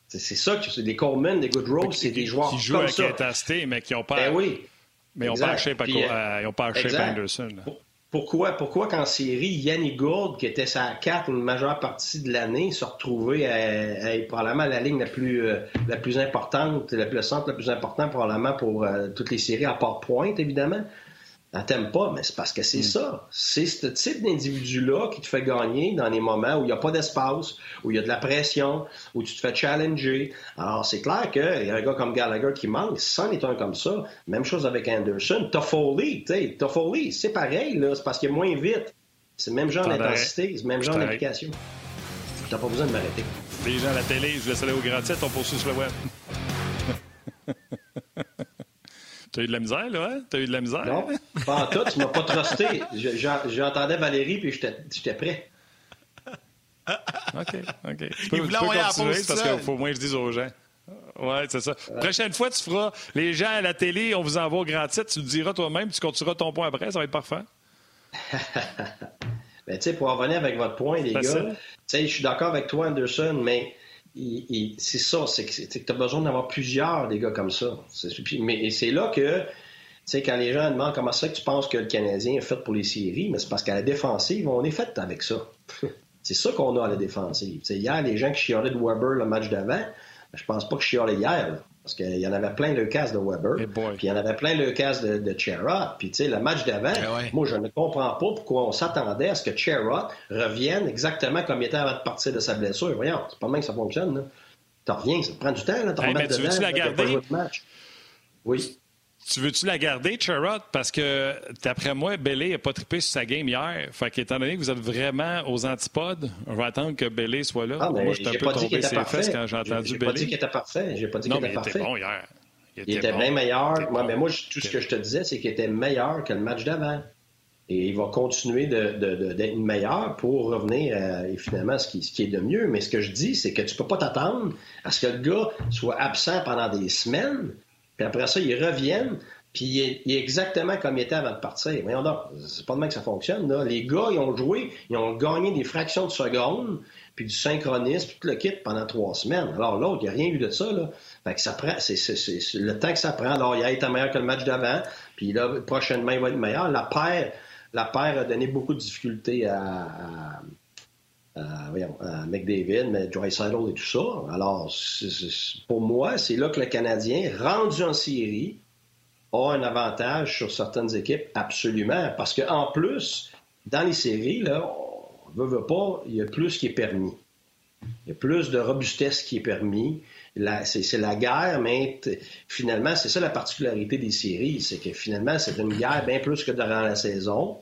C'est ça que c'est des Coleman, des Goodrow, c'est des joueurs qui jouent avec intensité, mais qui n'ont pas. Ben oui. Mais ils n'ont pas acheté Anderson. Pourquoi, pourquoi qu'en série, Yannick Gourde, qui était sa carte une majeure partie de l'année, se retrouvait à, être probablement la ligne la plus, euh, la plus importante, le centre le plus important probablement pour euh, toutes les séries, à part pointe, évidemment. Elle t'aime pas, mais c'est parce que c'est mm. ça. C'est ce type d'individu-là qui te fait gagner dans les moments où il n'y a pas d'espace, où il y a de la pression, où tu te fais challenger. Alors, c'est clair qu'il y a un gars comme Gallagher qui manque. C'en est un comme ça. Même chose avec Anderson. Toffoli, tu sais, Toffoli, c'est pareil, là. C'est parce qu'il est moins vite. C'est le même genre d'intensité, c'est le même genre d'application. T'as pas besoin de m'arrêter. Les gens à la télé, je laisse aller au grand titre, on poursuit sur le web. [laughs] T'as eu de la misère, là, hein? T'as eu de la misère? Non, pas en tout. Tu m'as pas trusté. J'entendais Valérie, puis j'étais prêt. OK, OK. Tu peux, tu peux continuer parce qu'il faut au moins que je dise aux gens. Oui, c'est ça. Prochaine fois, tu feras les gens à la télé, on vous envoie au grand titre, tu le diras toi-même, tu continueras ton point après, ça va être parfait. [laughs] ben, tu sais, pour en revenir avec votre point, les gars, tu sais, je suis d'accord avec toi, Anderson, mais c'est ça, c'est que tu as besoin d'avoir plusieurs des gars comme ça. Mais c'est là que, tu sais, quand les gens demandent comment ça que tu penses que le Canadien est fait pour les séries, mais c'est parce qu'à la défensive, on est fait avec ça. [laughs] c'est ça qu'on a à la défensive. Hier, les gens qui chialaient de Weber le match d'avant, je pense pas que je chialais hier. Parce qu'il y en avait plein le casse de Weber. puis il y en avait plein le casse de, de. Puis, tu sais, le match d'avant, eh moi, je ne comprends pas pourquoi on s'attendait à ce que Chera revienne exactement comme il était avant de partir de sa blessure. Voyons, c'est pas mal que ça fonctionne. Tu reviens, ça prend du temps. Là, hey, mais tu veux-tu la garder? Oui. Tu veux-tu la garder, Sherrod? Parce que, d'après moi, Bellé n'a pas trippé sur sa game hier. Fait qu'étant donné que vous êtes vraiment aux antipodes, on va attendre que Bellé soit là. Ah, moi, j'étais un peu tombé ses fesses quand j'ai entendu Bellé. J'ai pas dit qu'il était parfait. J'ai pas dit qu'il était parfait. il était bon hier. Il, était, bien meilleur. mais moi, tout ce que je te disais, c'est qu'il était meilleur que le match d'avant. Et il va continuer d'être meilleur pour revenir à, finalement ce qui, ce qui est de mieux. Mais ce que je dis, c'est que tu peux pas t'attendre à ce que le gars soit absent pendant des semaines, puis après ça, il revienne, puis il est, exactement comme il était avant de partir. Voyons donc, c'est pas de même que ça fonctionne. Là. Les gars, ils ont joué, ils ont gagné des fractions de secondes, puis du synchronisme, tout le kit pendant trois semaines. Alors l'autre, il n'y a rien eu de ça. Là. Fait que ça prend, c'est, le temps que ça prend. Alors, il a été meilleur que le match d'avant, puis là, prochainement, il va être meilleur. La paire, la paire a donné beaucoup de difficultés à, McDavid, mais Dry et tout ça. Alors, pour moi, c'est là que le Canadien, rendu en série, a un avantage sur certaines équipes, absolument. Parce qu'en plus, dans les séries, là, on veut, veut pas, il y a plus qui est permis. Il y a plus de robustesse qui est permis. C'est la guerre, mais finalement, c'est ça la particularité des séries, c'est que finalement, c'est une guerre bien plus que durant la saison.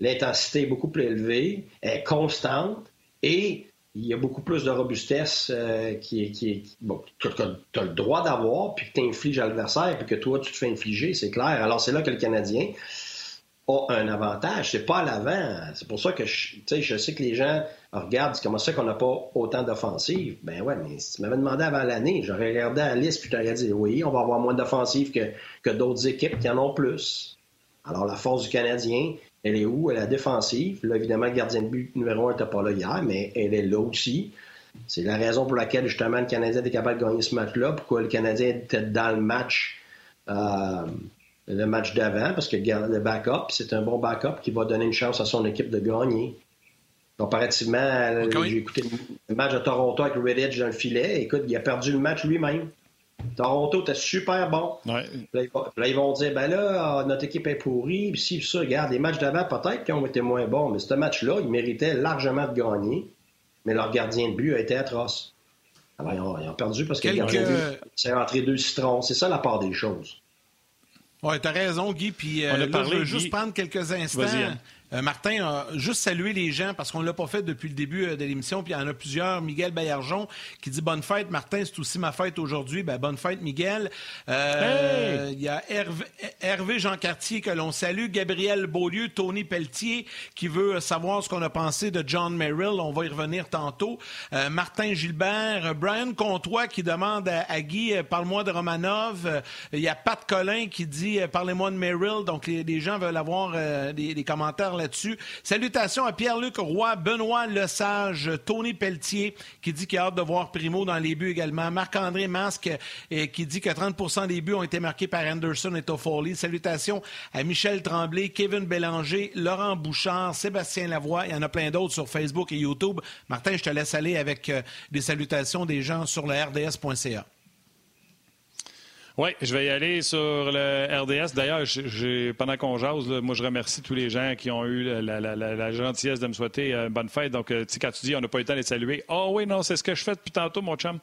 L'intensité est beaucoup plus élevée, est constante, et il y a beaucoup plus de robustesse euh, qui est, que, tu as le droit d'avoir, puis que tu infliges à l'adversaire, puis que toi, tu te fais infliger, c'est clair. Alors, c'est là que le Canadien a un avantage. C'est pas à l'avant. C'est pour ça que je, je sais que les gens regardent comment ça qu'on n'a pas autant d'offensives. Ben ouais, mais si tu m'avais demandé avant l'année, j'aurais regardé la liste, puis t'aurais dit oui, on va avoir moins d'offensives que, que d'autres équipes qui en ont plus. Alors, la force du Canadien, elle est où? Elle est la défensive. Là, évidemment, le gardien de but numéro un n'était pas là hier, mais elle est là aussi. C'est la raison pour laquelle, justement, le Canadien était capable de gagner ce match-là. Pourquoi le Canadien était dans le match, euh, le match d'avant, parce que le backup, c'est un bon backup qui va donner une chance à son équipe de gagner. Comparativement, j'ai écouté le match de Toronto avec Redditch dans le filet. Écoute, il a perdu le match lui-même. Toronto était super bon. Là, ils vont dire, ben là, notre équipe est pourrie, puis si, ça, regarde, les matchs d'avant, peut-être qu'ils ont été moins bons, mais ce match-là, ils méritaient largement de gagner, mais leur gardien de but a été atroce. Alors, ils ont, perdu parce que le gardien de but s'est rentré deux citrons. C'est ça la part des choses. Oui, t'as raison, Guy. Puis euh, je veux juste prendre quelques instants. Euh, Martin a juste salué les gens parce qu'on ne l'a pas fait depuis le début euh, de l'émission. Puis il y en a plusieurs. Miguel Bayarjon qui dit bonne fête. Martin, c'est aussi ma fête aujourd'hui. Ben, bonne fête, Miguel. Euh, il y a Hervé, Jean Cartier que l'on salue. Gabriel Beaulieu, Tony Pelletier qui veut savoir ce qu'on a pensé de John Merrill. On va y revenir tantôt. Martin Gilbert. Brian Comtois qui demande à, Guy, parle-moi de Romanov. Il y a Pat Collin qui dit, parlez-moi de Merrill. Donc les, gens veulent avoir des commentaires Salutations à Pierre-Luc Roy, Benoît Lesage, Tony Pelletier, qui dit qu'il a hâte de voir Primo dans les buts également. Marc-André Masque, euh, qui dit que 30% des buts ont été marqués par Anderson et Toffoli. Salutations à Michel Tremblay, Kevin Bélanger, Laurent Bouchard, Sébastien Lavoie. Il y en a plein d'autres sur Facebook et YouTube. Martin, je te laisse aller avec euh, des salutations des gens sur le rds.ca. Oui, je vais y aller sur le RDS. D'ailleurs, pendant qu'on jase, moi, je remercie tous les gens qui ont eu la, gentillesse de me souhaiter une bonne fête. Donc, euh, quand tu dis on n'a pas eu le temps de les saluer, oh oui, non, c'est ce que je fais depuis tantôt, mon chum.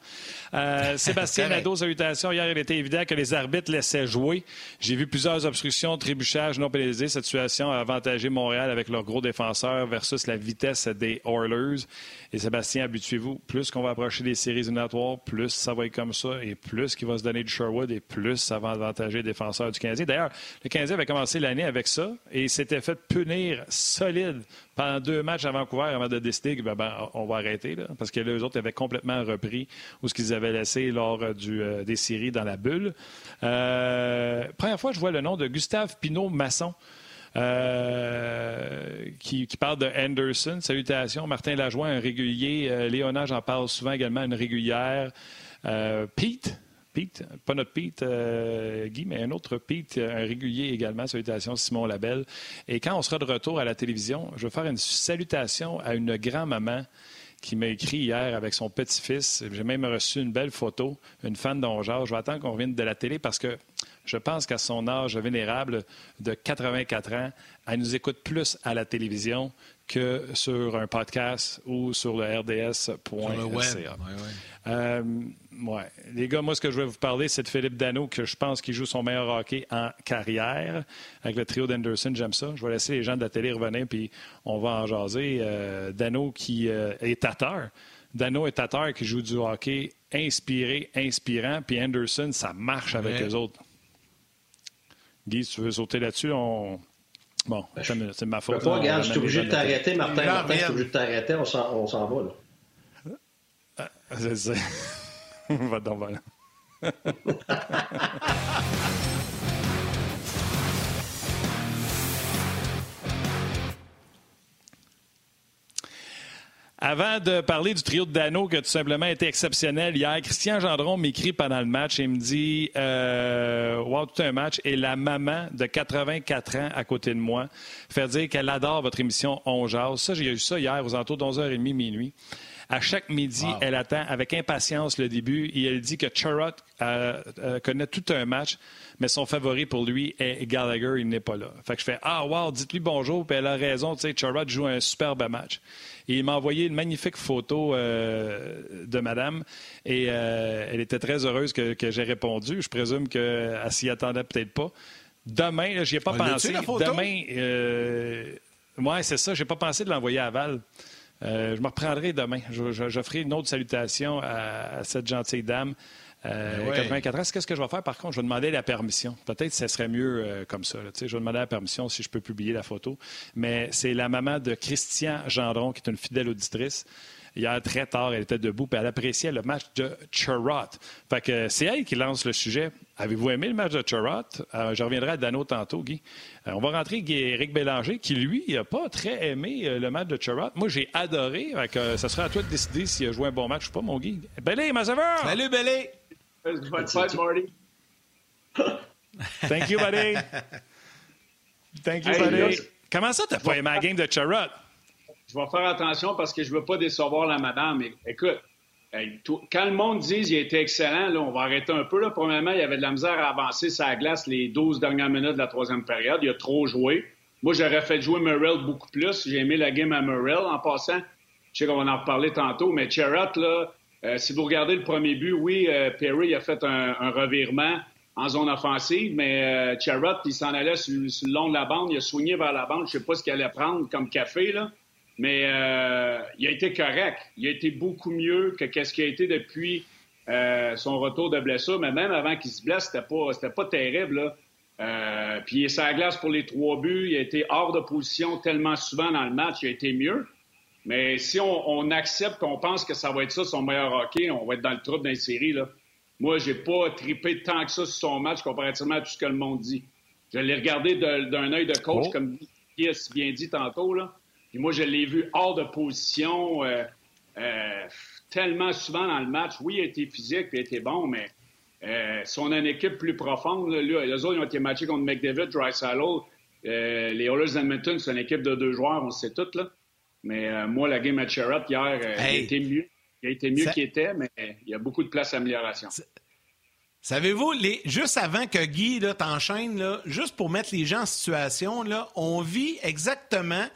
Euh, [laughs] Sébastien Nadeau, salutations. Hier, il était évident que les arbitres laissaient jouer. J'ai vu plusieurs obstructions, trébuchages non pénalisés. Cette situation a avantagé Montréal avec leur gros défenseur versus la vitesse des Oilers. Et Sébastien, habituez-vous, plus qu'on va approcher des séries éliminatoires, plus ça va être comme ça, et plus qu'il va se donner du Sherwood, et plus ça va avantager les défenseurs du Canadien. D'ailleurs, le Canadien avait commencé l'année avec ça, et s'était fait punir solide pendant deux matchs à Vancouver avant de décider que ben, ben, on va arrêter, parce que les autres avaient complètement repris où ce qu'ils avaient laissé lors du, euh, des séries dans la bulle. Euh, première fois, je vois le nom de Gustave Pinot-Masson. Euh, qui, parle de Anderson. Salutations. Martin Lajoie, un régulier. Euh, Léonard, j'en parle souvent également, une régulière. Euh, Pete. Pete, pas notre Pete, Guy, mais un autre Pete, un régulier également. Salutations, Simon Labelle. Et quand on sera de retour à la télévision, je vais faire une salutation à une grand-maman qui m'a écrit hier avec son petit-fils. J'ai même reçu une belle photo, une fan d'Ongeard. Je vais attendre qu'on revienne de la télé parce que je pense qu'à son âge vénérable de 84 ans, elle nous écoute plus à la télévision que sur un podcast ou sur le RDS.ca. Euh, ouais. Les gars, moi, ce que je vais vous parler, c'est de Philippe Dano, que je pense qu'il joue son meilleur hockey en carrière avec le trio d'Anderson. J'aime ça. Je vais laisser les gens de la télé revenir, puis on va en jaser. Euh, Dano qui euh, est tateur. Dano est tateur qui joue du hockey inspiré, inspirant, puis Anderson, ça marche avec les autres. Guy, si tu veux sauter là-dessus, on... Bon, ben, c'est ma faute. Pas, regarde, je suis obligé de t'arrêter, Martin. Martin, je suis obligé de t'arrêter. On s'en va, là. Ah, c'est ça. [laughs] Va donc, voilà. [laughs] Avant de parler du trio de Dano qui a tout simplement été exceptionnel hier, Christian Gendron m'écrit pendant le match et me dit euh, Wow, tout un match. Et la maman de 84 ans à côté de moi fait dire qu'elle adore votre émission On Jase. Ça, j'ai eu ça hier aux alentours de 11h30, minuit. À chaque midi, elle attend avec impatience le début et elle dit que Charrot euh, euh, connaît tout un match, mais son favori pour lui est Gallagher, il n'est pas là. Fait que je fais Ah, wow, dites-lui bonjour, puis elle a raison, tu sais, Charrot joue un superbe match. Et il m'a envoyé une magnifique photo euh, de madame et elle était très heureuse que, j'ai répondu. Je présume qu'elle s'y attendait peut-être pas. Demain, j'y ai pas pensé. Demain, euh, c'est ça, j'ai pas pensé de l'envoyer à Val. Euh, je me reprendrai demain. Je, ferai une autre salutation à, cette gentille dame. Euh, 84 ben ans. Qu'est-ce que je vais faire? Par contre, je vais demander la permission. Peut-être que ce serait mieux euh, comme ça. je vais demander la permission si je peux publier la photo. Mais c'est la maman de Christian Gendron, qui est une fidèle auditrice. Hier, très tard, elle était debout, et elle appréciait le match de Charrot. Fait que c'est elle qui lance le sujet. Avez-vous aimé le match de Charrot? Euh, je reviendrai à Dano tantôt, Guy. Euh, on va rentrer Guy Éric Bélanger, qui, lui, n'a pas très aimé euh, le match de Charrot. Moi, j'ai adoré. Fait ça sera à toi de décider s'il a joué un bon match ou pas, mon Guy. Bélé, Mazaver! Salut, Bélé! Marty. Thank you, buddy. [laughs] Thank you, buddy. Comment ça, t'as pas aimé la game de Charrot? Je vais faire attention parce que je ne veux pas décevoir la madame. écoute, quand le monde dit qu'il était excellent, là, on va arrêter un peu. Là. Premièrement, il y avait de la misère à avancer sa glace les 12 dernières minutes de la troisième période. Il a trop joué. Moi, j'aurais fait jouer Murrell beaucoup plus. J'ai aimé la game à Murrell en passant. Je sais qu'on va en reparler tantôt, mais Cherrott, là, euh, si vous regardez le premier but, oui, euh, Perry a fait un, revirement en zone offensive, mais euh, il s'en allait sur, le long de la bande, il a soigné vers la bande, je ne sais pas ce qu'il allait prendre comme café, là. Mais euh, il a été correct. Il a été beaucoup mieux que ce qu'il a été depuis euh, son retour de blessure. Mais même avant qu'il se blesse, c'était pas, c'était pas terrible. Là. Euh, puis il est sa glace pour les trois buts. Il a été hors de position tellement souvent dans le match. Il a été mieux. Mais si on, accepte qu'on pense que ça va être ça son meilleur hockey, on va être dans le trouble dans les séries. Là. Moi, j'ai pas tripé tant que ça sur son match comparativement à tout ce que le monde dit. Je l'ai regardé d'un œil de coach, oh. comme qui a bien dit tantôt. Là. Puis moi, je l'ai vu hors de position euh, euh, tellement souvent dans le match. Oui, il a été physique, il a été bon, mais euh, si on a une équipe plus profonde, là, les autres ils ont été matchés contre McDavid, Dry euh, les Oilers d'Edmonton, c'est une équipe de deux joueurs, on le sait tout. Là. Mais moi, la game à Sherrod hier, il a été mieux. Il a été mieux qu'il était, mais il y a beaucoup de place à amélioration. Savez-vous, les... juste avant que Guy t'enchaîne, juste pour mettre les gens en situation, là, on vit exactement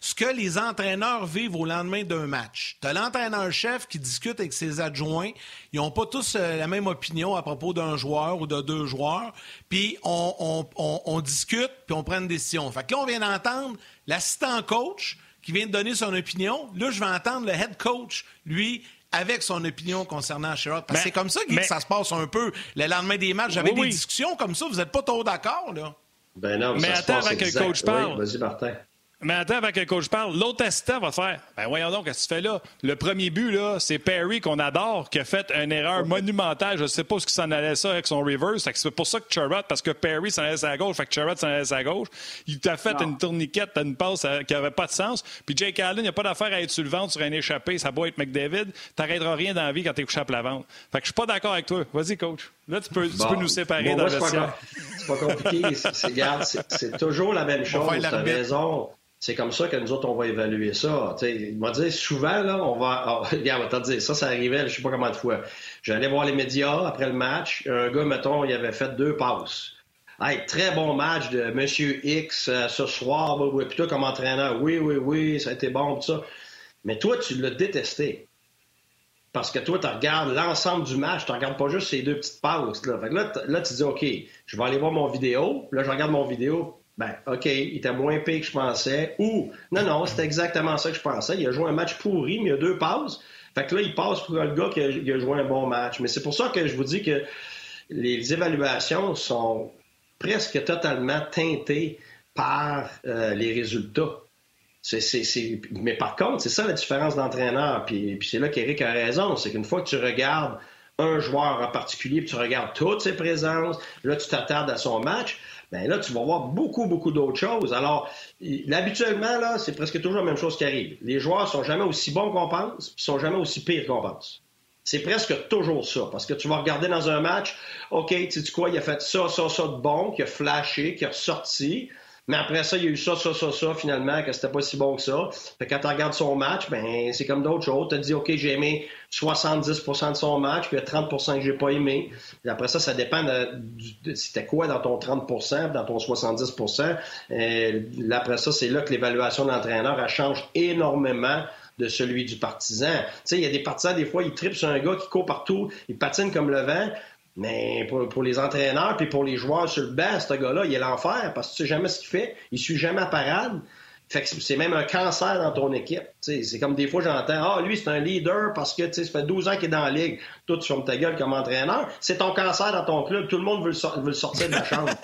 ce que les entraîneurs vivent au lendemain d'un match. Tu as l'entraîneur-chef qui discute avec ses adjoints. Ils n'ont pas tous euh, la même opinion à propos d'un joueur ou de deux joueurs. Puis on, discute, puis on prend une décision. Fait que là, on vient d'entendre l'assistant coach qui vient de donner son opinion. Là, je vais entendre le head coach, lui, avec son opinion concernant Sherrod. Parce que c'est comme ça que ça se passe un peu. Le lendemain des matchs, j'avais des discussions comme ça. Vous n'êtes pas trop d'accord, là? Ben non, mais attends, avant que le coach parle. Vas-y, Martin. Mais attends, avant que le coach parle, l'autre assistant va faire Ben voyons donc, qu'est-ce que tu fais là? Le premier but, là, c'est Perry qu'on adore, qui a fait une erreur monumentale. Je ne sais pas ce qui s'en allait ça avec son reverse. C'est pour ça que Charrot, parce que Perry s'en allait à gauche, fait que Charrot s'en allait à gauche. Il t'a fait une tourniquette, une passe euh, qui n'avait pas de sens. Puis Jake Allen, il n'y a pas d'affaire à être sur le ventre sur un échappé. Ça doit être McDavid. T'arrêteras rien dans la vie quand t'es couché à plat ventre. Fait que je suis pas d'accord avec toi. Vas-y, coach. Là, tu peux, tu peux nous séparer dans le vestiaire. C'est pas compliqué. C'est toujours la même chose. Raison c'est comme ça que nous autres, on va évaluer ça. il m'a dit souvent, là, on va. Oh, [laughs] regarde, on va te dire, ça, ça arrivait, je sais pas combien de fois. J'allais voir les médias après le match. Un gars, mettons, il avait fait deux passes. Hey, très bon match de Monsieur X euh, ce soir. Oui, puis toi, comme entraîneur, oui, oui, oui, ça a été bon, tout ça. Mais toi, tu l'as détesté. Parce que toi, tu regardes l'ensemble du match, tu regardes pas juste ces deux petites passes. Fait que là, là, tu dis, OK, je vais aller voir mon vidéo. Là, je regarde mon vidéo ben, OK, il était moins payé que je pensais. Ou, non, non, c'était exactement ça que je pensais. Il a joué un match pourri, mais il y a deux passes. Fait que là, il passe pour le gars qui a, joué un bon match. Mais c'est pour ça que je vous dis que les évaluations sont presque totalement teintées par euh, les résultats. Mais par contre, c'est ça la différence d'entraîneur. Puis, puis c'est là qu'Éric a raison. C'est qu'une fois que tu regardes un joueur en particulier, puis tu regardes toutes ses présences, là, tu t'attardes à son match, ben là, tu vas voir beaucoup, beaucoup d'autres choses. Alors, habituellement, là, c'est presque toujours la même chose qui arrive. Les joueurs sont jamais aussi bons qu'on pense, puis sont jamais aussi pires qu'on pense. C'est presque toujours ça, parce que tu vas regarder dans un match, OK, tu sais quoi, il a fait ça, ça, ça de bon, qui a flashé, qui a ressorti. Mais après ça, il y a eu ça, ça, ça, ça, finalement, que c'était pas si bon que ça. Fait quand tu regardes son match, ben, c'est comme d'autres choses. Tu te dis, OK, j'ai aimé 70% de son match, puis il y a 30% que j'ai pas aimé. Puis après ça, ça dépend de, c'était quoi dans ton 30% dans ton 70% euh, Après ça, c'est là que l'évaluation de l'entraîneur, elle change énormément de celui du partisan. Tu sais, il y a des partisans, des fois, ils tripent sur un gars qui court partout, il patine comme le vent. Mais pour, les entraîneurs puis pour les joueurs sur le banc, ce gars-là, il est l'enfer parce que tu sais jamais ce qu'il fait. Il suit jamais à parade. Fait que c'est même un cancer dans ton équipe. C'est comme des fois j'entends Ah, lui, c'est un leader parce que ça fait 12 ans qu'il est dans la ligue. Toi, tu fermes ta gueule comme entraîneur. C'est ton cancer dans ton club. Tout le monde veut le, veut le sortir de la chambre. [laughs]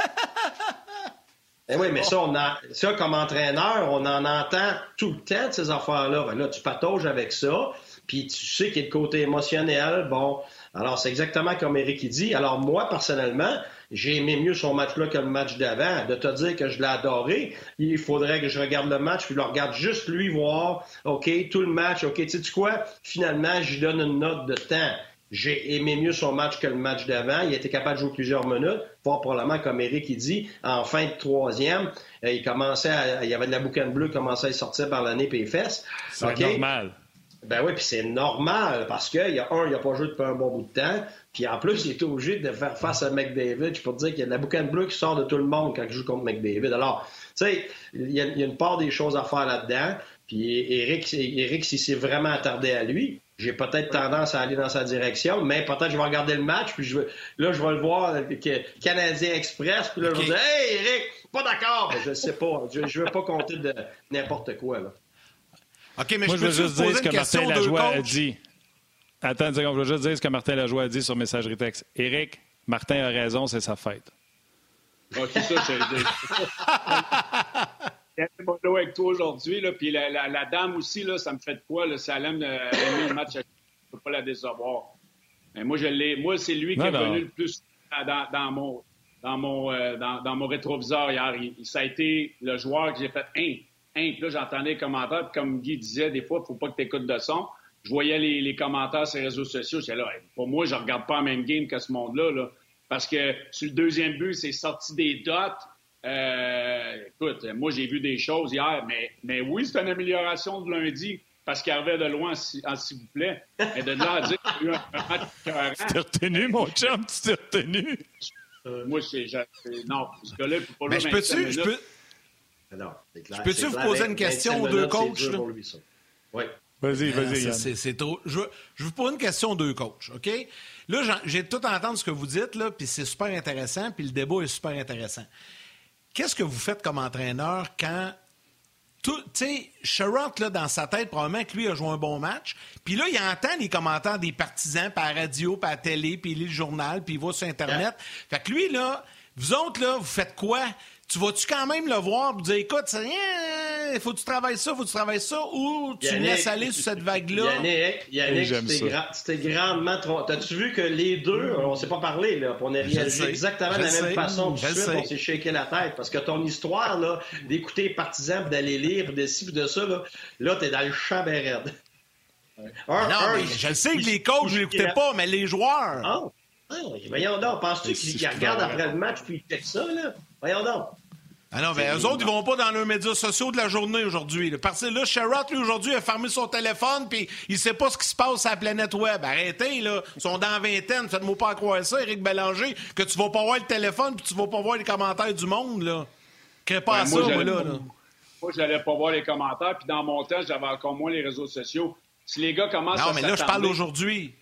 Eh oui, mais ça, on a, ça, comme entraîneur, on en entend tout le temps ces affaires-là. Ben là, tu patauges avec ça, puis tu sais qu'il y a le côté émotionnel. Bon, alors, c'est exactement comme Eric dit. Alors, moi, personnellement, j'ai aimé mieux son match-là que le match d'avant. De te dire que je l'ai adoré, il faudrait que je regarde le match, puis je le regarde juste lui voir, OK, tout le match, OK, tu sais quoi? Finalement, je donne une note de temps. J'ai aimé mieux son match que le match d'avant. Il était capable de jouer plusieurs minutes. Fort probablement, comme Eric il dit, en fin de troisième, euh, il commençait à, il y avait de la boucane bleue qui commençait à sortir par l'année et les fesses. C'est normal. Ben oui, puis c'est normal parce qu'il y a un, il n'a pas joué depuis un bon bout de temps. Puis en plus, il est obligé de faire face à McDavid. Je peux te dire qu'il y a de la boucane bleue qui sort de tout le monde quand il joue contre McDavid. Alors, tu sais, il y, a une part des choses à faire là-dedans. Puis Eric, Eric s'il s'est vraiment attardé à lui, j'ai peut-être tendance à aller dans sa direction, mais peut-être je vais regarder le match, puis je là, je vais le voir, que Canadien Express, puis là, je vais dire Hey, Eric, pas d'accord! Je sais pas. Je ne veux pas compter de n'importe quoi, là. OK, mais je, veux juste dire ce que Martin Lajoie a dit. Attends je veux juste dire ce que Martin Lajoie a dit sur messagerie texte. Éric, Martin a raison, c'est sa fête. Ah, c'est ça, je pas [laughs] avec toi aujourd'hui, puis la, la, dame aussi, là, ça me fait de quoi? Là, si elle aime euh, aimer le match, je ne peux pas la décevoir. Mais moi, je l'ai. Moi, c'est lui qui est venu le plus dans, dans mon, dans, mon, euh, dans, dans, mon rétroviseur hier. ça a été le joueur que j'ai fait là, j'entendais les commentaires, comme Guy disait, des fois, il ne faut pas que tu écoutes de son. Je voyais les, commentaires sur les réseaux sociaux. J'étais là, pour moi, je ne regarde pas le même game que ce monde-là. parce que sur le deuxième but, c'est sorti des dots. Euh, écoute, moi, j'ai vu des choses hier, mais, mais oui, c'est une amélioration de lundi parce qu'il arrivait de loin, en s'il vous plaît. Mais de là à dire qu'il y a eu un match Tu t'es retenu, mon chum, tu t'es retenu. Euh, moi, c'est. Non, ce gars-là, il ne faut pas le je peux-tu. Je peux-tu vous poser une question aux deux coachs? Oui. Vas-y, vas-y. C'est trop. Je, je, vous pose une question aux deux coachs, OK? Là, j'ai tout entendu ce que vous dites, là, puis c'est super intéressant, puis le débat est super intéressant. Qu'est-ce que vous faites comme entraîneur quand. Tu sais, Sherrod, là, dans sa tête, probablement que lui a joué un bon match. Puis là, il entend les commentaires des partisans par radio, par télé, puis il lit le journal, puis il voit sur Internet. Fait que lui, là, vous autres, là, vous faites quoi? Tu vas-tu quand même le voir et dire écoute, c'est rien, faut que tu travailles ça, faut que tu travailles ça, ou tu laisses aller sur cette vague-là? Yannick, Yannick tu t'es grandement trompé. T'as-tu vu que les deux, on s'est pas parlé, là, on a réagi exactement de la même façon tout de suite, on s'est shaké la tête. Parce que ton histoire, là, d'écouter les partisans, d'aller lire, de ci, de ça, là, là t'es dans le champ ben non, mais je sais que les coachs, je l'écoutais pas, mais les joueurs. Ah, ah voyons donc, penses-tu qu'ils regardent après le match puis ils checkent ça, là? Voyons donc. Ah non, mais eux autres, ils vont pas dans leurs médias sociaux de la journée aujourd'hui. Parce que là, Sherrod, lui, aujourd'hui, a fermé son téléphone, puis il sait pas ce qui se passe à la planète Web. Arrêtez, là. Ils sont dans la vingtaine. Faites-moi pas croire ça, Éric Bélanger, que tu vas pas voir le téléphone, puis tu vas pas voir les commentaires du monde, là. Crée pas ben, ça, moi, là. Moi, je n'allais pas voir les commentaires, puis dans mon temps, j'avais encore moins les réseaux sociaux. Si les gars commencent à. Non, mais là, je parle aujourd'hui.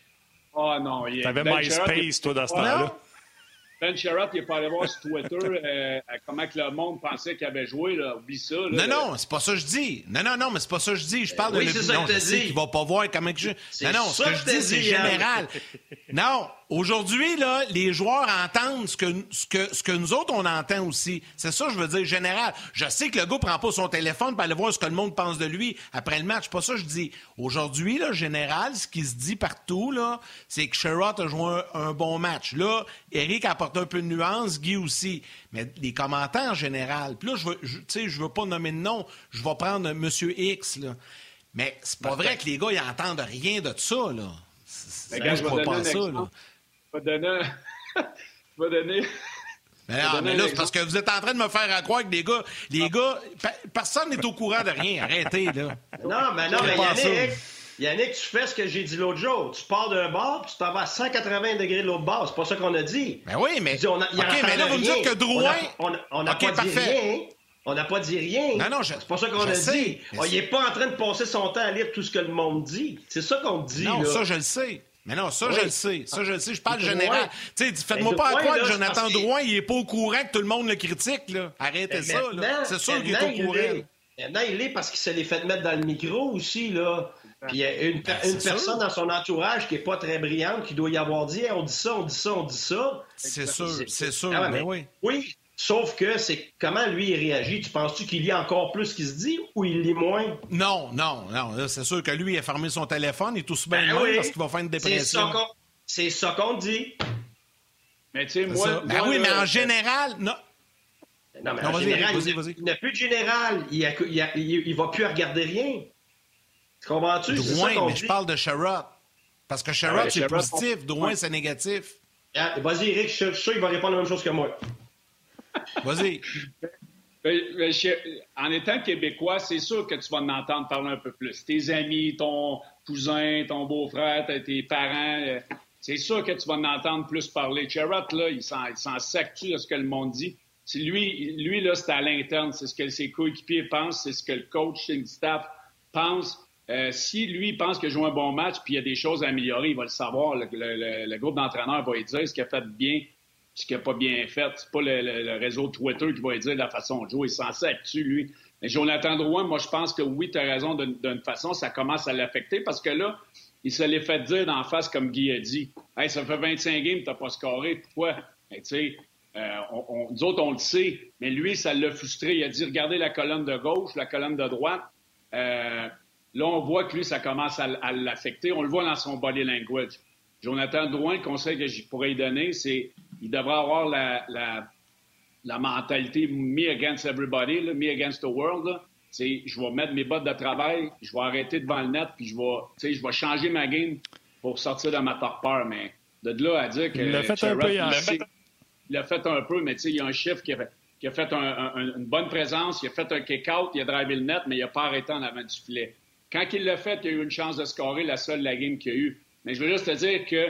Ah oh, non. T'avais MySpace, toi, dans ce temps-là. Ben Sherrod, il n'est pas allé voir sur Twitter euh, comment que le monde pensait qu'il avait joué. Là. Oublie ça. non, non, c'est pas ça que je dis. Non, non, non, mais c'est pas ça que je dis. Je parle de l'opinion. Je sais qu'il va pas voir comment que je... Non, non, ce que je dis, c'est général. non, Aujourd'hui, là, les joueurs entendent ce que, ce, que, ce que nous autres, on entend aussi. C'est ça, je veux dire, général. Je sais que le gars prend pas son téléphone pour aller voir ce que le monde pense de lui après le match. Pas ça, je dis. Aujourd'hui, là, général, ce qui se dit partout, là, c'est que Sherrod a joué un, bon match. Là, Eric a apporté un peu de nuance, Guy aussi. Mais les commentaires en général. Puis là, je veux, tu sais, je veux pas nommer de nom. Je vais prendre M. X, là. Mais c'est pas vrai que les gars, ils entendent rien de ça, là. Ben, je, crois pas ça, là va donner. [laughs] va donner. Mais, non, mais là, c'est parce que vous êtes en train de me faire croire que les gars, les gars, personne n'est au courant de rien. Arrêtez, là. Non, mais non, mais Yannick, Yannick, tu fais ce que j'ai dit l'autre jour. Tu pars d'un bar, puis tu t'en vas à 180 degrés de l'autre bar. C'est pas ça qu'on a dit. Ben oui, mais. OK, mais là, vous me dites que Drouin. On n'a pas dit rien. On n'a pas dit rien. Non, non, C'est pas ça qu'on a dit. Il n'est pas en train de passer son temps à lire tout ce que le monde dit. C'est ça qu'on dit. Non, ça, je le sais. Mais non, ça, je le sais. Ça, je le sais. Je parle général. Tu sais, faites-moi pas croire que Jonathan Drouin, il est pas au courant que tout le monde le critique, là. Arrêtez ça, là. C'est sûr qu'il est au courant. Maintenant, il est parce qu'il s'est fait mettre dans le micro aussi, là. Puis il y a une, ben, une personne dans son entourage qui est pas très brillante qui doit y avoir dit on dit ça, on dit ça, on dit ça. C'est sûr, c'est sûr. Ah mais oui. Oui, Sauf que c'est comment lui il réagit. Tu penses-tu qu'il lit encore plus qu'il se dit ou il lit moins? Non, non, non. C'est sûr que lui, il a fermé son téléphone, il est tout ben bien parce qu'il va faire une dépression. C'est ça qu'on dit. Mais tu sais, moi, Ben oui, mais en général, non. Non, mais en général, il n'a plus de général. Il, ne va plus regarder rien. Comprends-tu? Drouin, mais je parle de Sherrod. Parce que Sherrod, ah c'est positif. Drouin, c'est négatif. Ah, vas-y, Eric, je suis sûr qu'il va répondre la même chose que moi. Vas-y. [laughs] En étant québécois, c'est sûr que tu vas en entendre parler un peu plus. Tes amis, ton cousin, ton beau-frère, tes parents, euh, c'est sûr que tu vas en entendre plus parler. Cherrott, là, il s'en sactue de ce que le monde dit? Lui, lui, là, c'est à l'interne. C'est ce que ses coéquipiers pensent, c'est ce que le coach, le staff pense. Euh, si lui pense qu'il joue un bon match puis il y a des choses à améliorer, il va le savoir. Le, le groupe d'entraîneurs va lui dire ce qu'il a fait bien, ce qui n'a pas bien fait. C'est pas le, réseau Twitter qui va lui dire la façon de jouer. Il est censé être lui. Mais Jonathan Drouin, moi, je pense que oui, tu as raison d'une façon, ça commence à l'affecter parce que là, il se l'est fait dire d'en face, comme Guy a dit. Hey, ça fait 25 games, tu n'as pas scoré. Pourquoi? tu sais, euh, on, nous autres, on le sait, mais lui, ça l'a frustré. Il a dit regardez la colonne de gauche, la colonne de droite. Euh, là, on voit que lui, ça commence à, à l'affecter. On le voit dans son body language. Jonathan Drouin, le conseil que je pourrais lui donner, c'est il devrait avoir la, la, mentalité me against everybody, me against the world. C'est, je vais mettre mes bottes de travail, je vais arrêter devant le net, puis je vais, je vais changer ma game pour sortir de ma torpeur. Mais de là à dire que. Il l'a fait un peu, Il l'a fait un peu, mais il y a un chiffre qui a fait, qui a fait une bonne présence, il a fait un kick-out, il a drivé le net, mais il n'a pas arrêté en avant du filet. Quand il l'a fait, il a eu une chance de scorer, la seule la game qu'il a eu. Mais je veux juste te dire que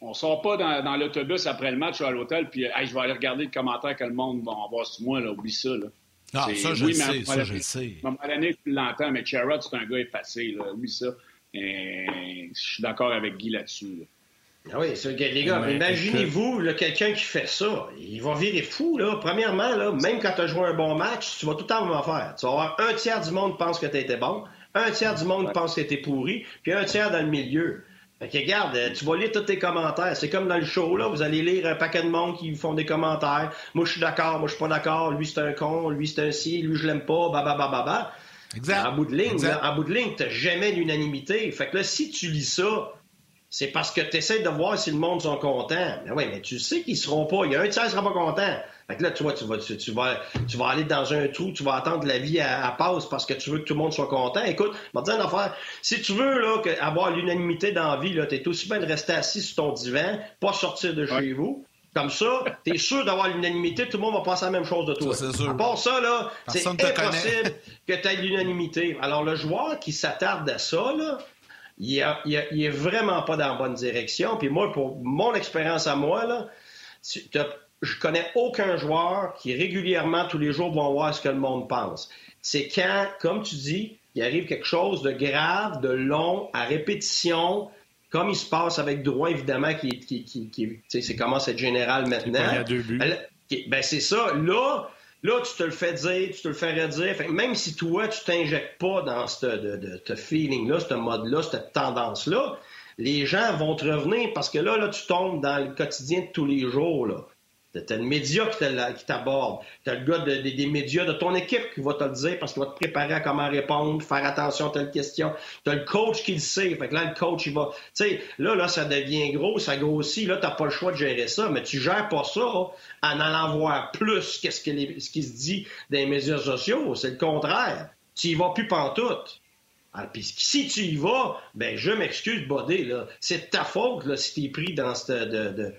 on sort pas dans, l'autobus après le match à l'hôtel, puis je vais aller regarder le commentaire que le monde va avoir sur moi, là, oublie ça. Là. Ah, ça, je oui, sais, ça, je le sais. À un moment donné, tu l'entends, mais Sherrod, c'est un gars effacé, là, oublie ça. Et je suis d'accord avec Guy là-dessus. Ah oui, les gars, imaginez-vous quelqu'un qui fait ça. Il va virer fou. Là. Premièrement, là, même quand tu as joué un bon match, tu vas tout le temps m'en faire. Tu vas avoir un tiers du monde pense que tu été bon, un tiers du monde pense que tu pourri, puis un tiers dans le milieu. Fait que regarde, euh, tu vas lire tous tes commentaires. C'est comme dans le show, là. Vous allez lire un paquet de monde qui font des commentaires. Moi, je suis d'accord, moi, je suis pas d'accord. Lui, c'est un con. Lui, c'est un si. Lui, je l'aime pas. Bah, bah, bah, bah, bah. Exact. En bout de ligne, en bout de ligne, t'as jamais l'unanimité. Fait que là, si tu lis ça, c'est parce que tu essaies de voir si le monde sont contents. Mais oui, mais tu sais qu'ils seront pas. Il y a un tiers qui sera pas content. Fait que là, tu vois, tu vas, tu, vas, tu vas aller dans un trou, tu vas attendre la vie à, passe parce que tu veux que tout le monde soit content. Écoute, je vais te dire une affaire. Si tu veux là, avoir l'unanimité dans la vie, tu es aussi bien de rester assis sur ton divan, pas sortir de chez vous. Comme ça, tu es sûr d'avoir l'unanimité, tout le monde va penser la même chose de toi. Ça, sûr. À part ça, là, c'est impossible que tu aies l'unanimité. Alors, le joueur qui s'attarde à ça, là, il, est vraiment pas dans la bonne direction. Puis moi, pour mon expérience à moi, là, je connais aucun joueur qui régulièrement, tous les jours, va voir ce que le monde pense. C'est quand, comme tu dis, il arrive quelque chose de grave, de long, à répétition, comme il se passe avec Drouin, évidemment, qui, qui, qui, qui c'est commence à être général maintenant. Il a deux buts. Ben, c'est ça. Là, là, tu te le fais dire, tu te le fais redire. Fait, même si toi, tu t'injectes pas dans ce de, de, feeling-là, ce mode-là, cette tendance-là, les gens vont te revenir parce que là, là, tu tombes dans le quotidien de tous les jours. Là. T'as le média qui t'aborde. T'as le gars des médias de ton équipe qui va te le dire parce qu'il va te préparer à comment répondre, faire attention à telle question. T'as le coach qui le sait. Fait que là, le coach, il va. Tu sais, là, là, ça devient gros, ça grossit. Là, t'as pas le choix de gérer ça, mais tu gères pas ça en allant voir plus qu'est-ce ce qui se dit les médias sociaux. C'est le contraire. Tu y vas plus pantoute. Ah, puis si tu y vas, ben je m'excuse, Bodé, là. C'est ta faute là, si t'es pris dans ce de,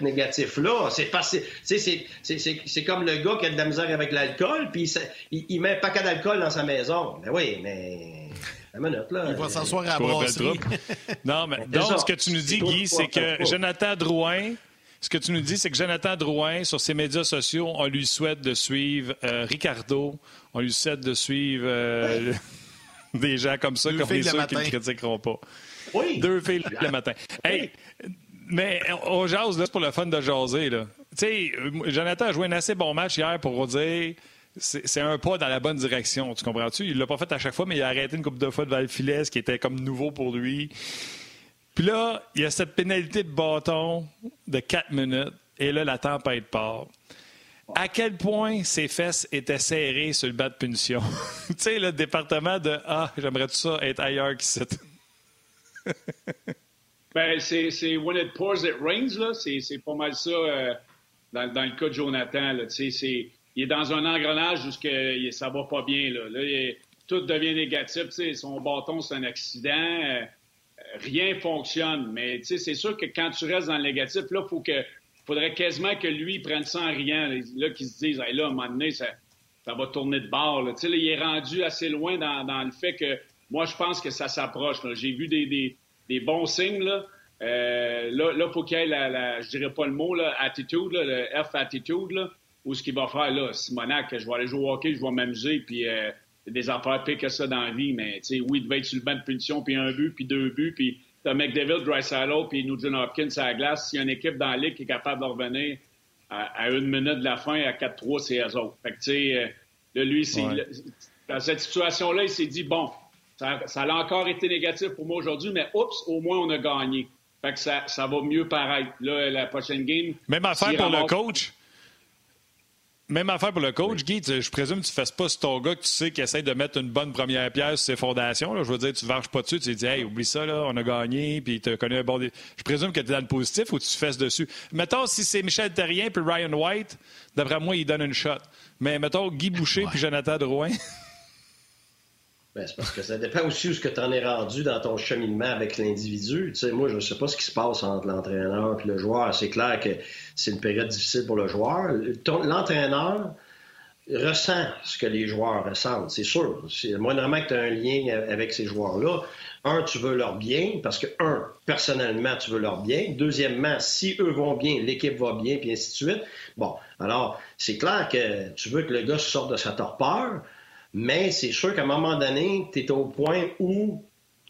négatif-là. C'est pas, c'est, comme le gars qui a de la misère avec l'alcool, puis il, met un paquet d'alcool dans sa maison. Ben oui, mais. Minute, là, il va s'asseoir à la brasserie. non, mais [laughs] donc, ce que tu nous dis, Guy, c'est que Jonathan Drouin, ce que tu nous dis, c'est que Jonathan Drouin, sur ses médias sociaux, on lui souhaite de suivre euh, Ricardo, on lui souhaite de suivre euh, [laughs] des gens comme ça, comme les ceux qui ne critiqueront pas. Oui. Deux filles le matin. Hey, mais on jase, là, c'est pour le fun de jaser, là. Tu sais, Jonathan a joué un assez bon match hier pour dire c'est un pas dans la bonne direction, tu comprends-tu? Il l'a pas fait à chaque fois, mais il a arrêté une couple de fois devant le filet, ce qui était comme nouveau pour lui. Puis là, il y a cette pénalité de bâton de 4 minutes, et là, la tempête part à quel point ses fesses étaient serrées sur le bas de punition? [laughs] tu sais, le département de Ah, j'aimerais tout ça être ailleurs qu'ici. [laughs] ben, c'est When it pours, it rains, là. C'est pas mal ça euh, dans, le cas de Jonathan. Là. il est dans un engrenage où que, ça va pas bien. Là. là tout devient négatif. Son bâton, c'est un accident. Euh, rien fonctionne. Mais c'est sûr que quand tu restes dans le négatif, là, il faut que faudrait quasiment que lui prenne ça en riant, là, qu'il se dise, hey, là, à un moment donné, ça, ça va tourner de bord. Là. il est rendu assez loin dans, le fait que moi, je pense que ça s'approche. J'ai vu des, des, bons signes. Là. Euh, là, là, faut qu'il ait la, la, je dirais pas le mot, là, attitude, le F attitude, là, ou ce qu'il va faire, là, Simonac, je vais aller jouer au hockey, je vais m'amuser, puis euh, des affaires pires que ça dans la vie, mais, oui, il devait être sur le banc de punition, puis un but, puis deux buts, puis T'as McDavid, Dreisaitl puis Nugent Hopkins à la glace. S'il y a une équipe dans la ligue qui est capable de revenir à, une minute de la fin, à 4-3, c'est eux autres. Fait que, tu sais, euh, lui, dans cette situation-là, il s'est dit, bon, ça, ça, a encore été négatif pour moi aujourd'hui, mais oups, au moins on a gagné. Fait que ça, ça va mieux paraître. Là, la prochaine game. Même affaire pour le coach. Même affaire pour le coach, Guy. Je présume que tu ne fasses pas ce ton gars que tu sais qui essaie de mettre une bonne première pierre sur ses fondations. Je veux dire, tu ne varges pas dessus. Tu te dis, hey, oublie ça, là, on a gagné, puis tu connais un bon. Je présume que tu es dans le positif ou tu fesses dessus. Mettons, si c'est Michel Terrien puis Ryan White, d'après moi, il donne une shot. Mais mettons, Guy Boucher puis Jonathan Drouin. [laughs] Ben, c'est parce que ça dépend aussi où ce que tu en es rendu dans ton cheminement avec l'individu. Tu sais, moi, je ne sais pas ce qui se passe entre l'entraîneur et le joueur. C'est clair que c'est une période difficile pour le joueur. L'entraîneur ressent ce que les joueurs ressentent, c'est sûr. Moindrement que tu as un lien avec ces joueurs-là, un, tu veux leur bien, parce que, un, personnellement, tu veux leur bien. Deuxièmement, si eux vont bien, l'équipe va bien, puis ainsi de suite. Bon, alors, c'est clair que tu veux que le gars sorte de sa torpeur. Mais c'est sûr qu'à un moment donné, tu es au point où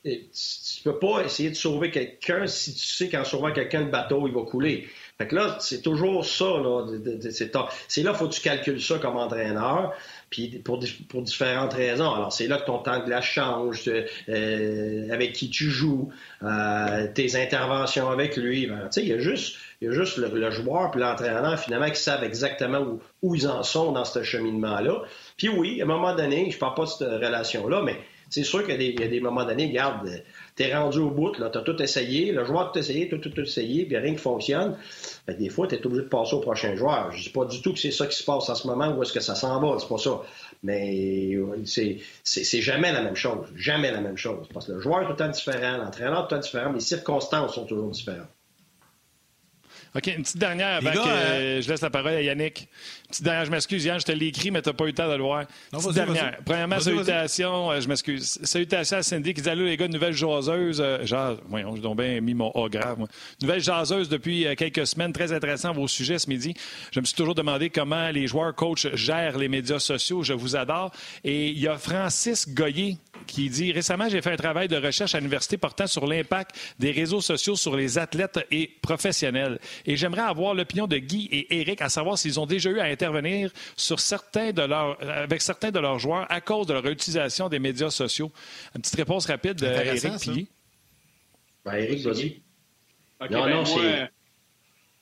eh, tu peux pas essayer de sauver quelqu'un si tu sais qu'en sauvant quelqu'un, le bateau, il va couler. Fait que là, c'est toujours ça. Là, c'est là, faut que tu calcules ça comme entraîneur, puis pour, pour différentes raisons. Alors, c'est là que ton temps de glace change, euh, avec qui tu joues, euh, tes interventions avec lui. Ben, il y a juste, y a juste le, joueur puis l'entraîneur, finalement, qui savent exactement où, où, ils en sont dans ce cheminement-là. Puis oui, à un moment donné, je parle pas de cette relation-là, mais c'est sûr qu'il y, a des moments donnés, regarde, t'es rendu au bout, là, t'as tout essayé, le joueur a tout essayé, t'as tout, tout essayé, puis rien qui fonctionne. des fois, t'es obligé de passer au prochain joueur. Je dis pas du tout que c'est ça qui se passe en ce moment ou est-ce que ça s'en va, c'est pas ça. Mais c'est jamais la même chose. Jamais la même chose. Parce que le joueur est tout le temps différent, l'entraîneur est tout le temps différent, les circonstances sont toujours différentes. OK, une petite dernière avant que euh, je laisse la parole à Yannick. Une petite dernière, je m'excuse, Yann, je te l'ai écrit, mais tu n'as pas eu le temps de le voir. Non, petite dernière. Premièrement, salutations, euh, je m'excuse. Salutations à Cindy qui dit Allô, les gars, nouvelle jaseuse. Euh, genre, voyons, j'ai donc bien mis mon A grave, moi. Nouvelle jaseuse depuis quelques semaines. Très intéressant vos sujets ce midi. Je me suis toujours demandé comment les joueurs coachs gèrent les médias sociaux. Je vous adore. Et il y a Francis Goyer qui dit Récemment, j'ai fait un travail de recherche à l'université portant sur l'impact des réseaux sociaux sur les athlètes et professionnels. Et j'aimerais avoir l'opinion de Guy et Eric à savoir s'ils ont déjà eu à intervenir sur certains de leurs, avec certains de leurs joueurs à cause de leur utilisation des médias sociaux. Une petite réponse rapide d'Éric Pillé. Ben, Eric, vas-y. non, ben, non, c'est.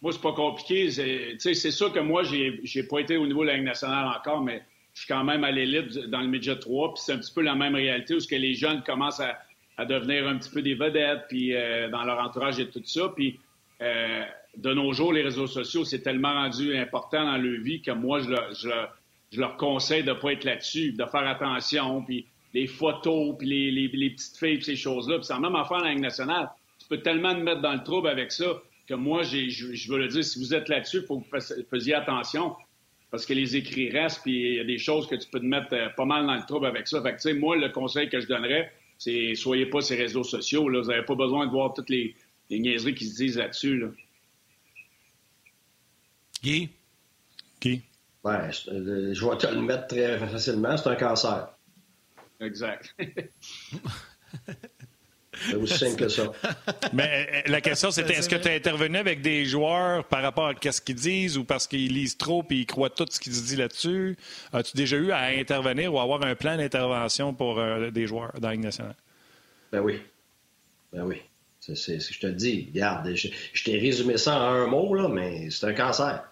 Moi, c'est pas compliqué. C'est sûr que moi, j'ai pas été au niveau de la Ligue nationale encore, mais je suis quand même à l'élite dans le Midget 3, puis c'est un petit peu la même réalité où ce que les jeunes commencent à, devenir un petit peu des vedettes, puis euh, dans leur entourage et tout ça. Puis euh, de nos jours, les réseaux sociaux, c'est tellement rendu important dans leur vie que moi, je, leur conseille de ne pas être là-dessus, de faire attention, puis les photos, puis les, petites filles, puis ces choses-là. Puis c'est même affaire dans la Ligue nationale. Tu peux tellement te mettre dans le trouble avec ça que moi, je, je veux le dire, si vous êtes là-dessus, il faut que vous fassiez attention parce que les écrits restent, puis il y a des choses que tu peux te mettre euh, pas mal dans le trouble avec ça. Fait que, tu sais, moi, le conseil que je donnerais, c'est soyez pas ces réseaux sociaux. Là. Vous n'avez pas besoin de voir toutes les, les niaiseries qui se disent là-dessus. Là. Guy? Guy? Ouais, je, euh, je vais te le mettre très facilement. C'est un cancer. Exact. [laughs] C'est aussi simple que ça. [laughs] Mais euh, la question, c'était est-ce que tu as intervenu avec des joueurs par rapport à ce qu'ils disent ou parce qu'ils lisent trop et ils croient tout ce qu'ils disent là-dessus? As-tu déjà eu à intervenir ou avoir un plan d'intervention pour euh, des joueurs dans la Ligue nationale? Ben oui. Ben oui. C'est, je te dis. Regarde, je, t'ai résumé ça en un mot, là, mais c'est un cancer.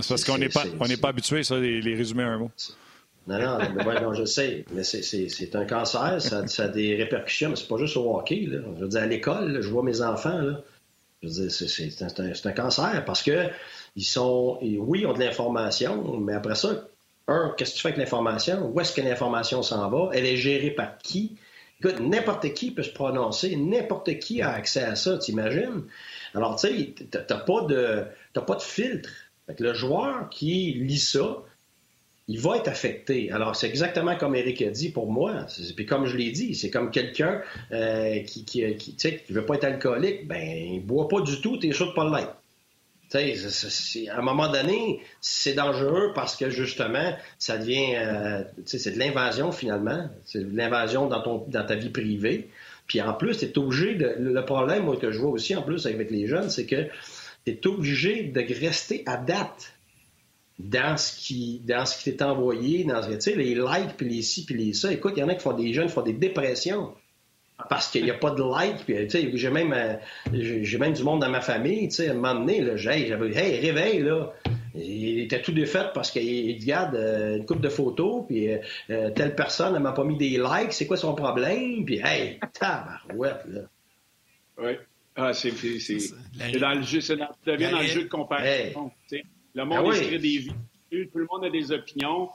C'est parce qu'on n'est pas, pas habitué, ça, les, les résumer en un mot. Non, non, non, je sais, mais c'est un cancer, ça, a des répercussions, mais c'est pas juste au hockey. Là. Je veux dire, à l'école, je vois mes enfants, je veux dire, c'est un, cancer parce que ils sont, oui, ils ont de l'information, mais après ça, un, qu'est-ce que tu fais avec l'information? Où est-ce que l'information s'en va? Elle est gérée par qui? Écoute, n'importe qui peut se prononcer, n'importe qui a accès à ça, t'imagines? Alors, tu sais, t'as pas de, pas de filtre. Le joueur qui lit ça, il va être affecté. Alors, c'est exactement comme Eric a dit pour moi. Puis comme je l'ai dit, c'est comme quelqu'un euh, qui, qui, qui, qui veut pas être alcoolique, ben, il boit pas du tout, t'es sûr de pas l'être. À un moment donné, c'est dangereux parce que justement, ça devient, euh, c'est de l'invasion finalement, c'est de l'invasion dans ton, dans ta vie privée. Puis en plus, tu es obligé de. Le problème moi, que je vois aussi en plus avec les jeunes, c'est que tu es obligé de rester à date dans ce qui dans ce qui t'est envoyé, dans tu sais, les likes, puis les ci, puis les ça. Écoute, il y en a qui font des jeunes qui font des dépressions parce qu'il n'y a pas de likes. Puis, tu sais, j'ai même, euh, j'ai même du monde dans ma famille, tu sais, à un moment donné, là, j'avais, hey, réveille, là. Il était tout défait parce qu'il regarde euh, une coupe de photos, puis euh, telle personne ne m'a pas mis des likes, c'est quoi son problème? Puis, hey, tabarouette, là. Oui. Ah, c'est, dans le jeu, c'est dans, devient dans le jeu de comparaison. Le monde ben oui. des vies. Tout le monde a des opinions.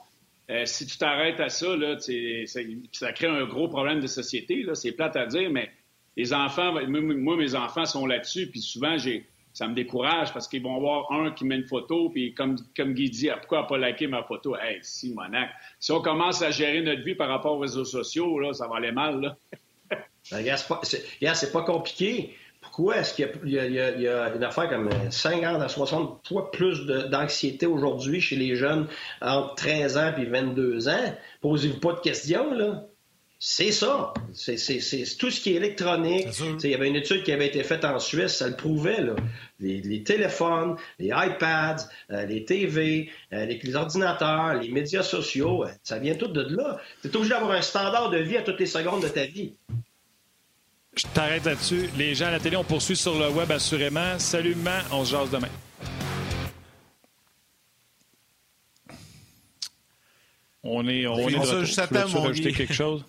Euh, si tu t'arrêtes à ça, là, ça, ça, crée un gros problème de société. C'est plate à dire, mais les enfants, moi, mes enfants sont là-dessus, puis souvent, j'ai, ça me décourage parce qu'ils vont voir un qui met une photo, puis comme, comme Guy dit, ah, pourquoi pas liker ma photo? Hey, si, monac. Si on commence à gérer notre vie par rapport aux réseaux sociaux, là, ça va aller mal. Là. Ben, c'est pas compliqué. Pourquoi est-ce qu'il y, a une affaire comme 50 à 60 fois plus d'anxiété aujourd'hui chez les jeunes entre 13 ans et 22 ans? Posez-vous pas de questions, là. C'est ça. C'est tout ce qui est électronique. Il y avait une étude qui avait été faite en Suisse, ça le prouvait. Là. Les, téléphones, les iPads, euh, les TV, euh, les, ordinateurs, les médias sociaux, euh, ça vient tout de là. Tu es obligé d'avoir un standard de vie à toutes les secondes de ta vie. Je t'arrête là-dessus. Les gens à la télé, on poursuit sur le web assurément. Salut, on se jase demain. On est, on est de retour. Tu veux rajouter quelque chose?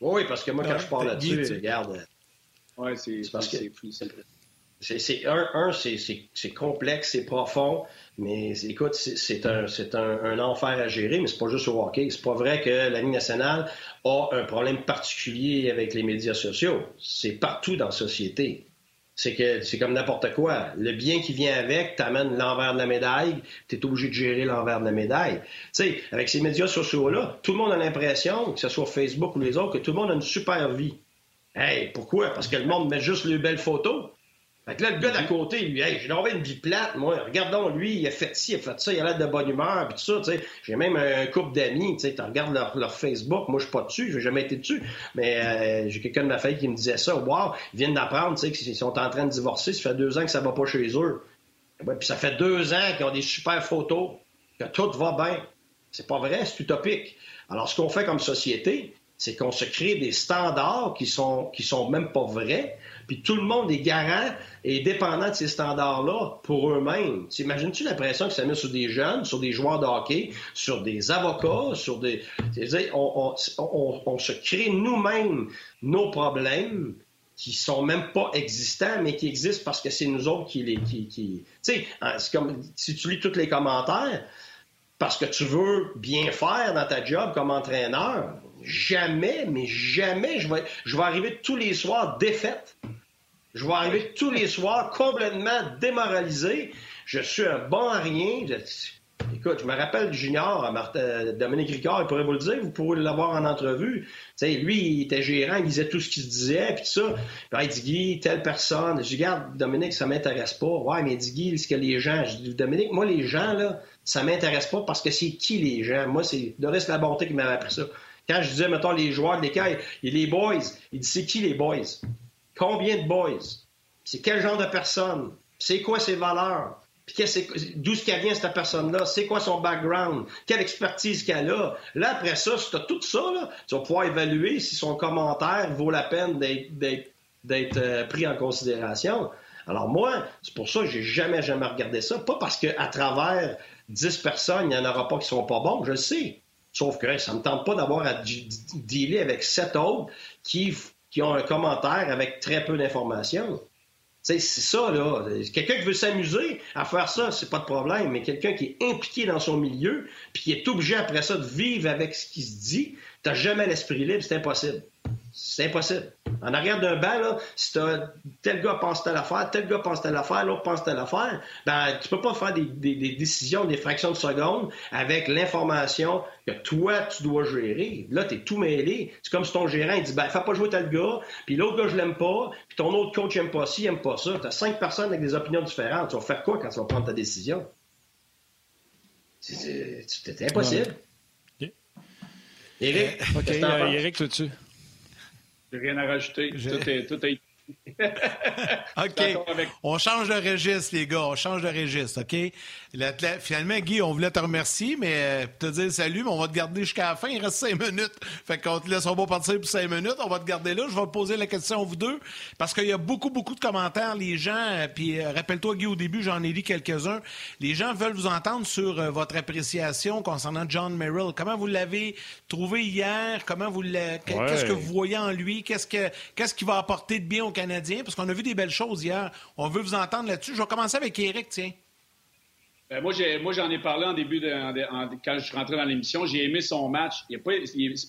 Oui, parce que moi, quand je parle là-dessus, regarde... Oui, c'est parce que... C'est un, un c'est complexe, c'est profond, mais écoute, c'est un, enfer à gérer, mais c'est pas juste au hockey. C'est pas vrai que la Ligue nationale a un problème particulier avec les médias sociaux. C'est partout dans la société. C'est que c'est comme n'importe quoi. Le bien qui vient avec t'amène l'envers de la médaille, tu es obligé de gérer l'envers de la médaille. Tu sais, avec ces médias sociaux-là, tout le monde a l'impression, que ce soit Facebook ou les autres, que tout le monde a une super vie. Hey, pourquoi? Parce que le monde met juste les belles photos. Fait que là, le gars d'à côté, lui, hey, j'ai envoyé une vie plate, moi. Regardons, lui, il a fait ci, il a fait ça, il a l'air de bonne humeur, puis tout ça, tu sais. J'ai même un couple d'amis, tu sais, tu regardes leur, Facebook, moi, je suis pas dessus, j'ai jamais été dessus, mais euh, j'ai quelqu'un de ma famille qui me disait ça. Wow, ils viennent d'apprendre, tu sais, qu'ils sont en train de divorcer, ça fait deux ans que ça va pas chez eux. Puis ça fait deux ans qu'ils ont des super photos, que tout va bien. C'est pas vrai, c'est utopique. Alors, ce qu'on fait comme société, c'est qu'on se crée des standards qui sont, qui sont même pas vrais, puis tout le monde est garant et dépendant de ces standards-là pour eux-mêmes. T'imagines-tu l'impression que ça met sur des jeunes, sur des joueurs de hockey, sur des avocats, sur des... On, se crée nous-mêmes nos problèmes qui sont même pas existants, mais qui existent parce que c'est nous autres qui les... Tu sais, hein, c'est comme si tu lis tous les commentaires, parce que tu veux bien faire dans ta job comme entraîneur, jamais, mais jamais, je vais, je vais arriver tous les soirs défaite. Je vais arriver tous les soirs complètement démoralisé. Je suis un bon à rien. Écoute, je me rappelle du junior, Martin, Dominique Ricard, il pourrait vous le dire, vous pourrez l'avoir en entrevue. lui, il était gérant, il disait tout ce qu'il se disait, puis tout ça. Puis il dit, telle personne. Je dis, regarde, Dominique, ça m'intéresse pas. Ouais, mais dit, Guy, ce que les gens. Je dis, Dominique, moi, les gens, là, ça m'intéresse pas parce que c'est qui les gens? Moi, c'est Doris Labonté qui m'avait appris ça. Quand je disais, mettons, les joueurs de l'écaille, et les boys, il dit, c'est qui les boys? Combien de boys? C'est quel genre de personne? C'est quoi ses valeurs? d'où ce qu'elle vient, cette personne-là? C'est quoi son background? Quelle expertise qu'elle a? Là, après ça, si tu as tout ça, tu vas pouvoir évaluer si son commentaire vaut la peine d'être euh, pris en considération. Alors moi, c'est pour ça que j'ai jamais, jamais regardé ça. Pas parce qu'à travers 10 personnes, il n'y en aura pas qui sont pas bons, je le sais. Sauf que ça ne me tente pas d'avoir à dealer avec sept autres qui, qui ont un commentaire avec très peu d'informations. C'est ça, là. Quelqu'un qui veut s'amuser à faire ça, c'est pas de problème, mais quelqu'un qui est impliqué dans son milieu, puis qui est obligé après ça de vivre avec ce qui se dit, t'as jamais l'esprit libre, c'est impossible. C'est impossible. En arrière d'un banc, là, si t'as tel gars pense telle affaire, tel gars pense telle affaire, l'autre pense telle affaire, ben, tu peux pas faire des, décisions, des fractions de secondes avec l'information que toi, tu dois gérer. Là, tu es tout mêlé. C'est comme si ton gérant, il dit, ben, fais pas jouer tel gars, puis l'autre gars, je l'aime pas, puis ton autre coach aime pas ci, aime pas ça. T'as cinq personnes avec des opinions différentes. Tu vas faire quoi quand tu vas prendre ta décision? C'est impossible. Eric, okay, euh, Eric, tout dessus. J'ai rien à rajouter. Tout est, tout est [laughs] OK. On change de registre, les gars. On change de registre, OK? Finalement, Guy, on voulait te remercier, mais euh, te dire salut, mais on va te garder jusqu'à la fin. Il reste cinq minutes. Fait qu'on te laisse, on va partir pour cinq minutes. On va te garder là. Je vais te poser la question à vous deux, parce qu'il y a beaucoup, beaucoup de commentaires. Les gens, euh, puis euh, rappelle-toi, Guy, au début, j'en ai lu quelques-uns. Les gens veulent vous entendre sur votre appréciation concernant John Merrill. Comment vous l'avez trouvé hier? Comment vous Qu'est-ce que vous voyez en lui? Qu'est-ce que qu'est-ce qu'il va apporter de bien au Canadien? Parce qu'on a vu des belles choses hier. On veut vous entendre là-dessus. Je vais commencer avec Eric, tiens. Euh, moi, j'en ai, parlé en début de, quand je suis rentré dans l'émission. J'ai aimé son match. Il n'est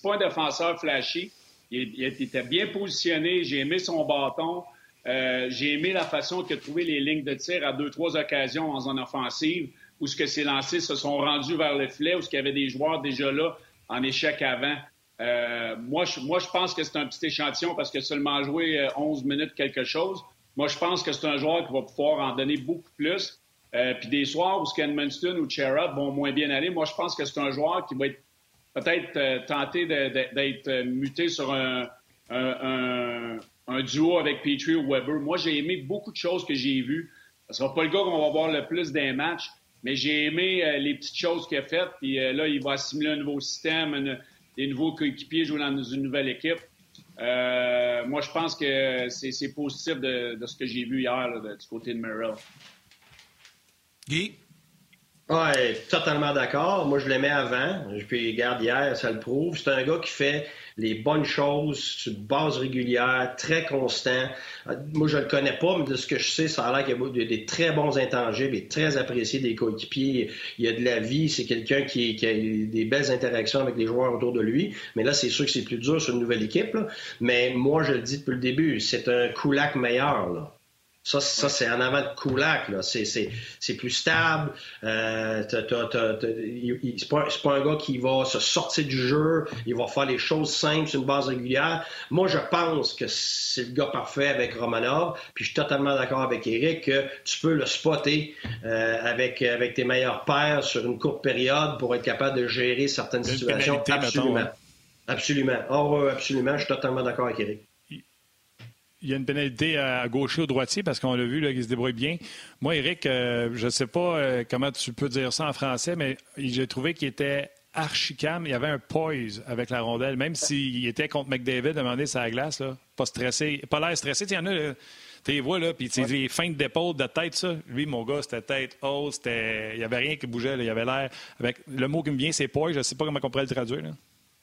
pas, un défenseur flashy. Il, était bien positionné. J'ai aimé son bâton. Euh, j'ai aimé la façon qu'il a trouvé les lignes de tir à deux, trois occasions en zone offensive, où ce que ses lancés se sont rendus vers le filet, où ce qu'il y avait des joueurs déjà là en échec avant. Euh, moi, je, moi, je pense que c'est un petit échantillon parce que seulement joué 11 minutes quelque chose. Moi, je pense que c'est un joueur qui va pouvoir en donner beaucoup plus. Euh, puis des soirs où Scan Munston ou Cherub vont moins bien aller, moi, je pense que c'est un joueur qui va être peut-être euh, tenté d'être euh, muté sur un, duo avec Petrie ou Weber. Moi, j'ai aimé beaucoup de choses que j'ai vues. Ce sera pas le gars qu'on va voir le plus d'un match, mais j'ai aimé les petites choses qu'il a faites. Puis là, il va assimiler un nouveau système, des nouveaux coéquipiers jouer dans une nouvelle équipe. moi, je pense que c'est positif de, ce que j'ai vu hier du côté de Merrill. Oui, totalement d'accord. Moi, je l'aimais avant. Puis, regarde, hier, ça le prouve. C'est un gars qui fait les bonnes choses sur une base régulière, très constant. Moi, je le connais pas, mais de ce que je sais, ça a l'air qu'il y a des très bons intangibles et très apprécié des coéquipiers. Il y a de la vie. C'est quelqu'un qui, a des belles interactions avec les joueurs autour de lui. Mais là, c'est sûr que c'est plus dur sur une nouvelle équipe. Mais moi, je le dis depuis le début, c'est un Kulak meilleur. Ça, ça c'est en avant de Kulak. Là. C'est, c'est, c'est plus stable. Euh, c'est, pas, c'est pas un gars qui va se sortir du jeu. Il va faire les choses simples sur une base régulière. Moi, je pense que c'est le gars parfait avec Romanov. Puis je suis totalement d'accord avec Eric que tu peux le spotter euh, avec, avec tes meilleurs pairs sur une courte période pour être capable de gérer certaines situations. Absolument. Hein. Absolument. Oh, absolument. Je suis totalement d'accord avec Eric il y a une pénalité à gaucher ou droitier parce qu'on l'a vu, là, il se débrouille bien. Moi, Eric, euh, je ne sais pas euh, comment tu peux dire ça en français, mais j'ai trouvé qu'il était archicam. Il y avait un poise avec la rondelle, même s'il était contre McDavid, demandé sa glace, là, pas stressé, pas l'air stressé. Il y en a, tu les vois, là, puis ouais. les feintes d'épaule, de tête, ça. Lui, mon gars, c'était tête haute, c'était... il n'y avait rien qui bougeait, il y avait l'air... Avec... Le mot qui me vient, c'est poise, je ne sais pas comment on pourrait le traduire. Là.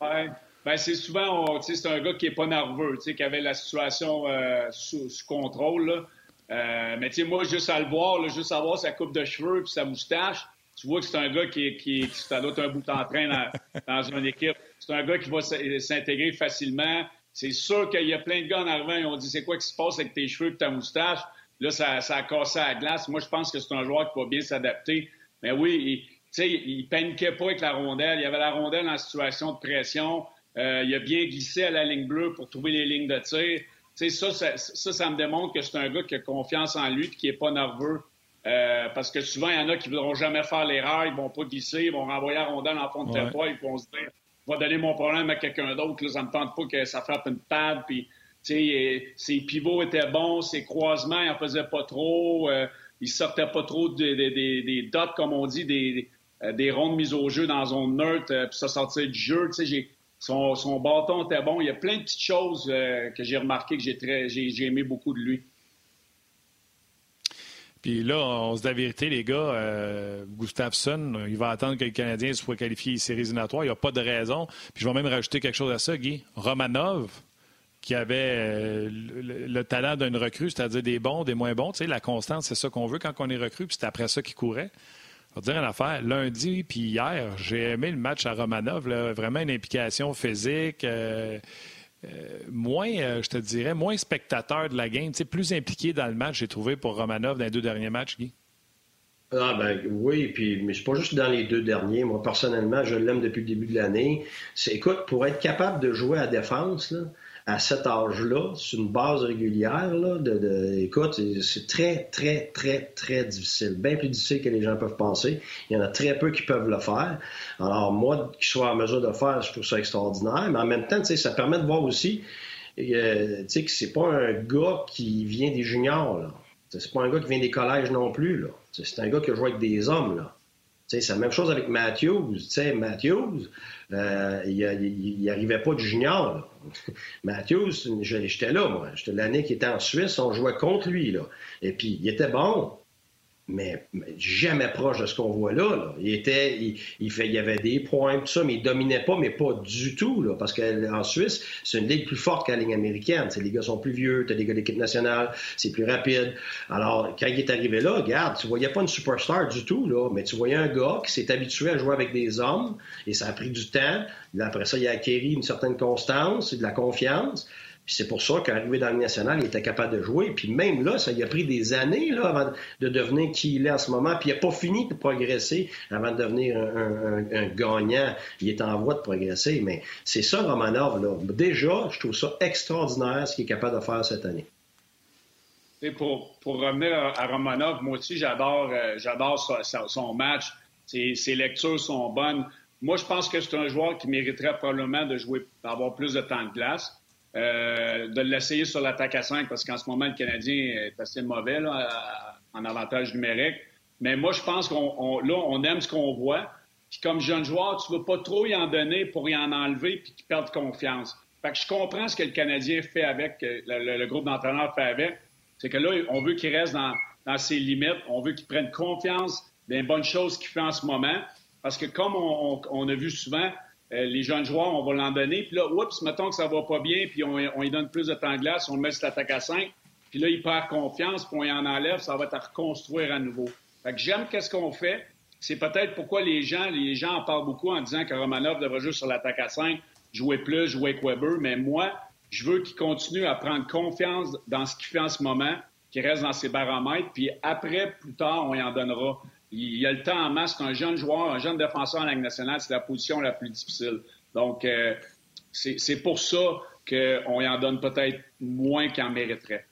Ouais. Ben, c'est souvent, c'est un gars qui est pas nerveux, qui avait la situation euh, sous, contrôle. Euh, mais moi, juste à le voir, là, juste à voir sa coupe de cheveux et sa moustache, tu vois que c'est un gars qui, qui, qui un bout en train dans, [laughs] dans une équipe. C'est un gars qui va s'intégrer facilement. C'est sûr qu'il y a plein de gars en arrivant, ils ont dit c'est quoi qui se passe avec tes cheveux et ta moustache? Là, ça, ça a cassé la glace. Moi, je pense que c'est un joueur qui va bien s'adapter. Mais oui, il, il paniquait pas avec la rondelle. Il y avait la rondelle en situation de pression. Euh, il a bien glissé à la ligne bleue pour trouver les lignes de tir. Ça, ça, ça, ça, me démontre que c'est un gars qui a confiance en lui et qui n'est pas nerveux. Euh, parce que souvent, il y en a qui ne voudront jamais faire l'erreur, ils ne vont pas glisser, ils vont renvoyer la rondelle en fond de ouais. ils vont se dire je vais donner mon problème à quelqu'un d'autre, ça ne me tente pas que ça frappe une pad. Puis, ses pivots étaient bons, ses croisements, il n'en faisait pas trop, euh, il sortait pas trop des, des, des, dots, comme on dit, des, des rondes mises au jeu dans zone neutre, puis ça sortait du jeu. J'ai son, bâton était bon. Il y a plein de petites choses euh, que j'ai remarquées que j'ai, très, aimé beaucoup de lui. Puis là, on se dit la vérité, les gars, euh, Gustafsson, il va attendre que le Canadien soit qualifié les séries éliminatoires. Il n'y a pas de raison. Puis je vais même rajouter quelque chose à ça, Guy. Romanov, qui avait euh, le, talent d'une recrue, c'est-à-dire des bons, des moins bons. Tu sais, la constance, c'est ça qu'on veut quand on est recrue, puis c'est après ça qu'il courait. Dire une affaire. Lundi puis hier, j'ai aimé le match à Romanov. vraiment une implication physique. Euh, euh, moins, euh, je te dirais, moins spectateur de la game. Plus impliqué dans le match, j'ai trouvé pour Romanov dans les deux derniers matchs, Guy. Ah ben oui, puis mais c'est pas juste dans les deux derniers. Moi personnellement, je l'aime depuis le début de l'année. écoute, pour être capable de jouer à défense, à cet âge-là, sur une base régulière, là, de, de écoute, c'est très, très, très, très difficile. Bien plus difficile que les gens peuvent penser. Il y en a très peu qui peuvent le faire. Alors, moi, qui soit en mesure de le faire, je trouve ça extraordinaire. Mais en même temps, ça permet de voir aussi euh, que c'est pas un gars qui vient des juniors. Là. C'est pas un gars qui vient des collèges non plus. Là. C'est un gars qui a joué avec des hommes. Là. C'est la même chose avec Matthews. Matthews, euh, il n'arrivait pas du junior. [laughs] Matthews, j'étais là, moi. J'étais l'année qu'il était en Suisse, on jouait contre lui. Et puis, il était bon mais, jamais proche de ce qu'on voit là, Il était, il, fait, y avait des points, tout ça, mais il dominait pas, mais pas du tout, là, parce qu'en Suisse, c'est une ligue plus forte qu'à la ligue américaine. les gars sont plus vieux, t'as des gars d'équipe nationale, c'est plus rapide. Alors, quand il est arrivé là, regarde, tu voyais pas une superstar du tout, là, mais tu voyais un gars qui s'est habitué à jouer avec des hommes, et ça a pris du temps. Après ça, il a acquis une certaine constance et de la confiance c'est pour ça qu'arrivé dans le national, il était capable de jouer. Puis même là, ça lui a pris des années là, avant de devenir qui il est en ce moment. Puis il n'a pas fini de progresser avant de devenir un, gagnant. Il est en voie de progresser. Mais c'est ça, Romanov. Là. Déjà, je trouve ça extraordinaire ce qu'il est capable de faire cette année. Et pour, pour revenir à, Romanov, moi aussi, j'adore euh, j'adore son, match. Ses, ses, lectures sont bonnes. Moi, je pense que c'est un joueur qui mériterait probablement de jouer, d'avoir plus de temps de glace. Euh, de l'essayer sur l'attaque à 5 parce qu'en ce moment, le Canadien est assez mauvais en avantage numérique. Mais moi, je pense qu'on là, on aime ce qu'on voit. Puis comme jeune joueur, tu ne veux pas trop y en donner pour y en enlever puis qu'il perde confiance. Fait que je comprends ce que le Canadien fait avec, euh, le, groupe d'entraîneurs fait avec. C'est que là, on veut qu'il reste dans, ses limites. On veut qu'il prenne confiance des bonnes choses qu'il fait en ce moment. Parce que comme on a vu souvent, euh, les jeunes joueurs, on va l'en donner. Puis là, oups, mettons que ça va pas bien, puis on, on lui donne plus de temps de glace, on le met sur l'attaque à 5. Puis là, il perd confiance, puis on y en enlève, ça va être à reconstruire à nouveau. Fait que j'aime qu'est-ce qu'on fait. C'est peut-être pourquoi les gens, les gens en parlent beaucoup en disant que Romanov devrait jouer sur l'attaque à 5, jouer plus, jouer Weber. Mais moi, je veux qu'il continue à prendre confiance dans ce qu'il fait en ce moment, qu'il reste dans ses baromètres. Puis après, plus tard, on y en donnera. Il, y a le temps en masse. C'est un jeune joueur, un jeune défenseur en Ligue nationale. C'est la position la plus difficile. Donc, euh, c'est pour ça qu'on y en donne peut-être moins qu'il en mériterait.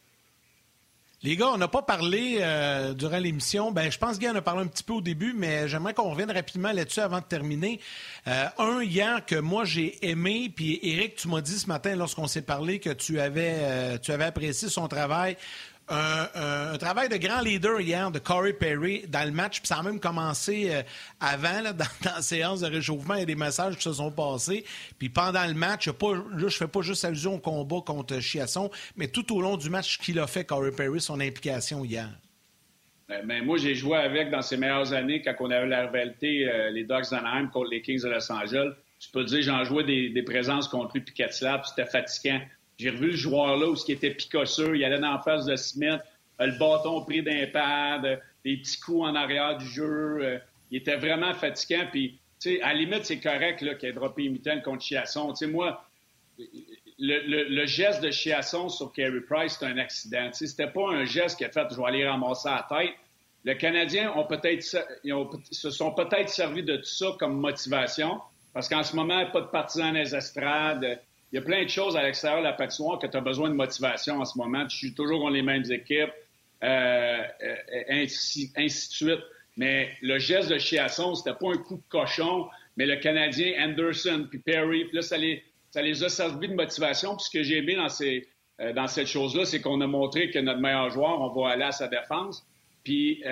Les gars, on n'a pas parlé euh, durant l'émission. Ben, je pense en a parlé un petit peu au début, mais j'aimerais qu'on revienne rapidement là-dessus avant de terminer. Euh, un hier que moi j'ai aimé, puis Eric, tu m'as dit ce matin lorsqu'on s'est parlé que tu avais, tu avais apprécié son travail un, travail de grand leader hier de Corey Perry dans le match. Puis ça a même commencé euh, avant, [laughs] dans, la séance de réchauffement. Il y a des messages qui se sont passés. Puis pendant le match, là, je fais pas juste allusion au combat contre Chiasson, mais tout au long du match qu'il a fait, Corey Perry, son implication hier. Ben, ben, moi, j'ai joué avec dans ses meilleures années quand on avait la rivalité, euh, les Ducks d'Anaheim contre les Kings de Los Angeles. Je peux te dire, j'en jouais des, présences contre lui, puis c'était fatigant. J'ai revu le joueur là où ce qui était picosseux, il allait la face de Smith, le bâton pris d'un pad, des petits coups en arrière du jeu. Euh, il était vraiment fatigant. Puis, à la limite, c'est correct qu'il ait droppé une contre Chiasson. Tu sais, moi, le, geste de Chiasson sur Carey Price, c'est un accident. C'était pas un geste qui a fait « je vais aller ramasser la tête ». Le Canadien ont peut-être, se sont peut-être servi de tout ça comme motivation, parce qu'en ce moment, pas de partisans dans les estrades, il y a plein de choses à l'extérieur de la patinoire que tu as besoin de motivation en ce moment. Tu joues toujours dans les mêmes équipes, euh, euh, ainsi, ainsi, de suite. Mais le geste de Chiasson, c'était pas un coup de cochon, mais le Canadien Anderson puis Perry, puis là, ça les, ça les a servi de motivation. Puis ce que j'ai aimé dans, ces, euh, dans cette chose-là, c'est qu'on a montré que notre meilleur joueur, on va aller à sa défense, puis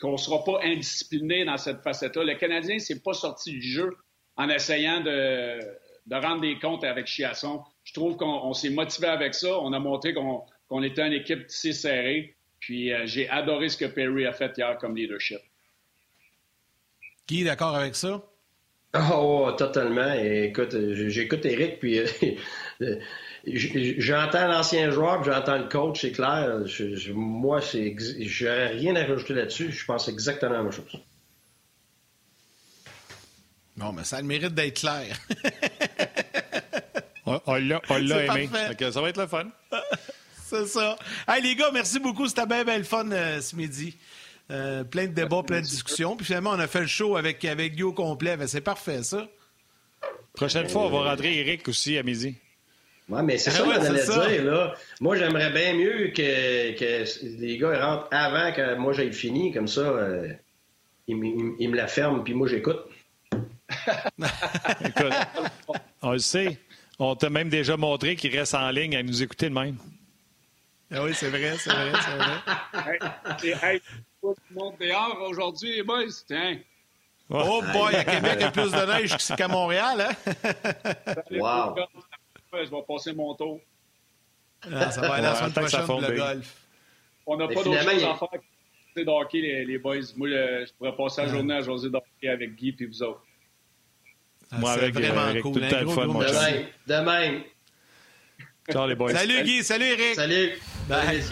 qu'on ne sera pas indiscipliné dans cette facette-là. Le Canadien s'est pas sorti du jeu en essayant de de rendre des comptes avec Chiasson. Je trouve qu'on s'est motivé avec ça. On a montré qu'on était une équipe si serrée. Puis euh, j'ai adoré ce que Perry a fait hier comme leadership. Qui est d'accord avec ça? Oh, totalement. écoute, j'écoute Eric, puis euh, j'entends l'ancien joueur, puis j'entends le coach, c'est clair. moi, je n'ai rien à rajouter là-dessus. Je pense exactement la même chose. Bon, mais ça a le mérite d'être clair. [laughs] on l'a aimé. ça va être le fun. [laughs] C'est ça. Hey, les gars, merci beaucoup. C'était bien, bien le fun euh, ce midi. Euh, plein de débats, plein de discussions. Puis finalement, on a fait le show avec, avec Guy au complet. Ben, c'est parfait, ça. Prochaine fois, on va rentrer Eric aussi à midi. Oui, mais c'est ah ça qu'on allait dire. Là. Moi, j'aimerais bien mieux que, que, les gars rentrent avant que moi j'aille fini. Comme ça, euh, ils, me la ferment, puis moi, j'écoute. [laughs] Écoute, on le sait. On t'a même déjà montré qu'il reste en ligne à nous écouter de même. Ah oui, c'est vrai, c'est vrai, c'est vrai. hey, hey, monde dehors aujourd'hui, les boys, tiens. Oh boy, à Québec, il y a plus de neige qu'à Montréal, hein? wow. Je vais passer mon tour. Ah, ça va aller la semaine prochaine pour le golf. On n'a pas d'autre chose à faire que d'hockey, les, les boys. Moi, je pourrais passer la journée à José d'hockey avec Guy et vous autres. Ah, Moi, avec, vraiment avec cool. tout le temps le fun, mon chum. De même. Ciao, les boys. Salut, Guy. Salut, Eric. Salut. Bye.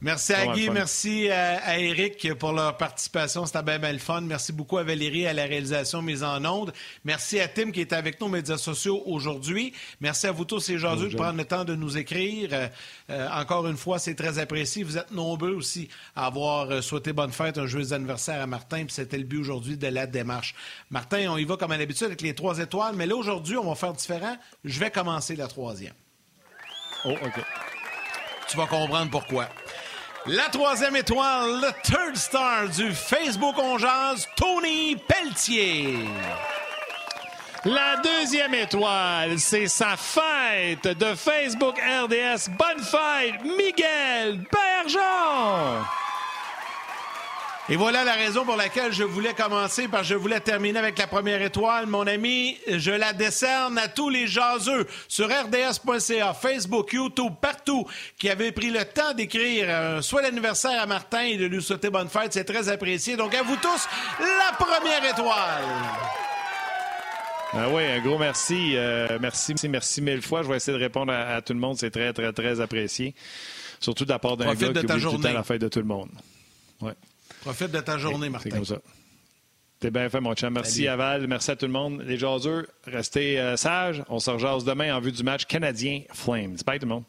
Merci à Guy, merci à, Eric pour leur participation. C'était bien, bien le fun. Merci beaucoup à Valérie à la réalisation mise en ondes. Merci à Tim qui est avec nous aux médias sociaux aujourd'hui. Merci à vous tous et Jésus de prendre le temps de nous écrire. Euh, euh, encore une fois, c'est très apprécié. Vous êtes nombreux aussi à avoir euh, souhaité bonne fête, un joyeux anniversaire à Martin. Puis c'était le but aujourd'hui de la démarche. Martin, on y va comme à l'habitude avec les trois étoiles. Mais là, aujourd'hui, on va faire différent. Je vais commencer la troisième. Oh, OK. Tu vas comprendre pourquoi. La troisième étoile, le third star du Facebook On Tony Pelletier. La deuxième étoile, c'est sa fête de Facebook RDS. Bonne fête, Miguel Bergeron! Et voilà la raison pour laquelle je voulais commencer, parce que je voulais terminer avec la première étoile. Mon ami, je la décerne à tous les jaseux sur rds.ca, Facebook, YouTube, partout, qui avaient pris le temps d'écrire euh, soit l'anniversaire à Martin et de lui souhaiter bonne fête. C'est très apprécié. Donc à vous tous, la première étoile. Ah oui, un gros merci. Euh, merci, merci mille fois. Je vais essayer de répondre à, tout le monde. C'est très, très, très apprécié. Surtout de la part d'un gars qui oublie tout le temps la fête de tout le monde. Ouais. Profite de ta journée, Martin. C'est comme ça. T'es bien fait, mon chum. Merci, Aval. Merci à tout le monde. Les jaseux, restez euh, sages. On se rejase demain en vue du match canadien Flames. Bye, tout le monde.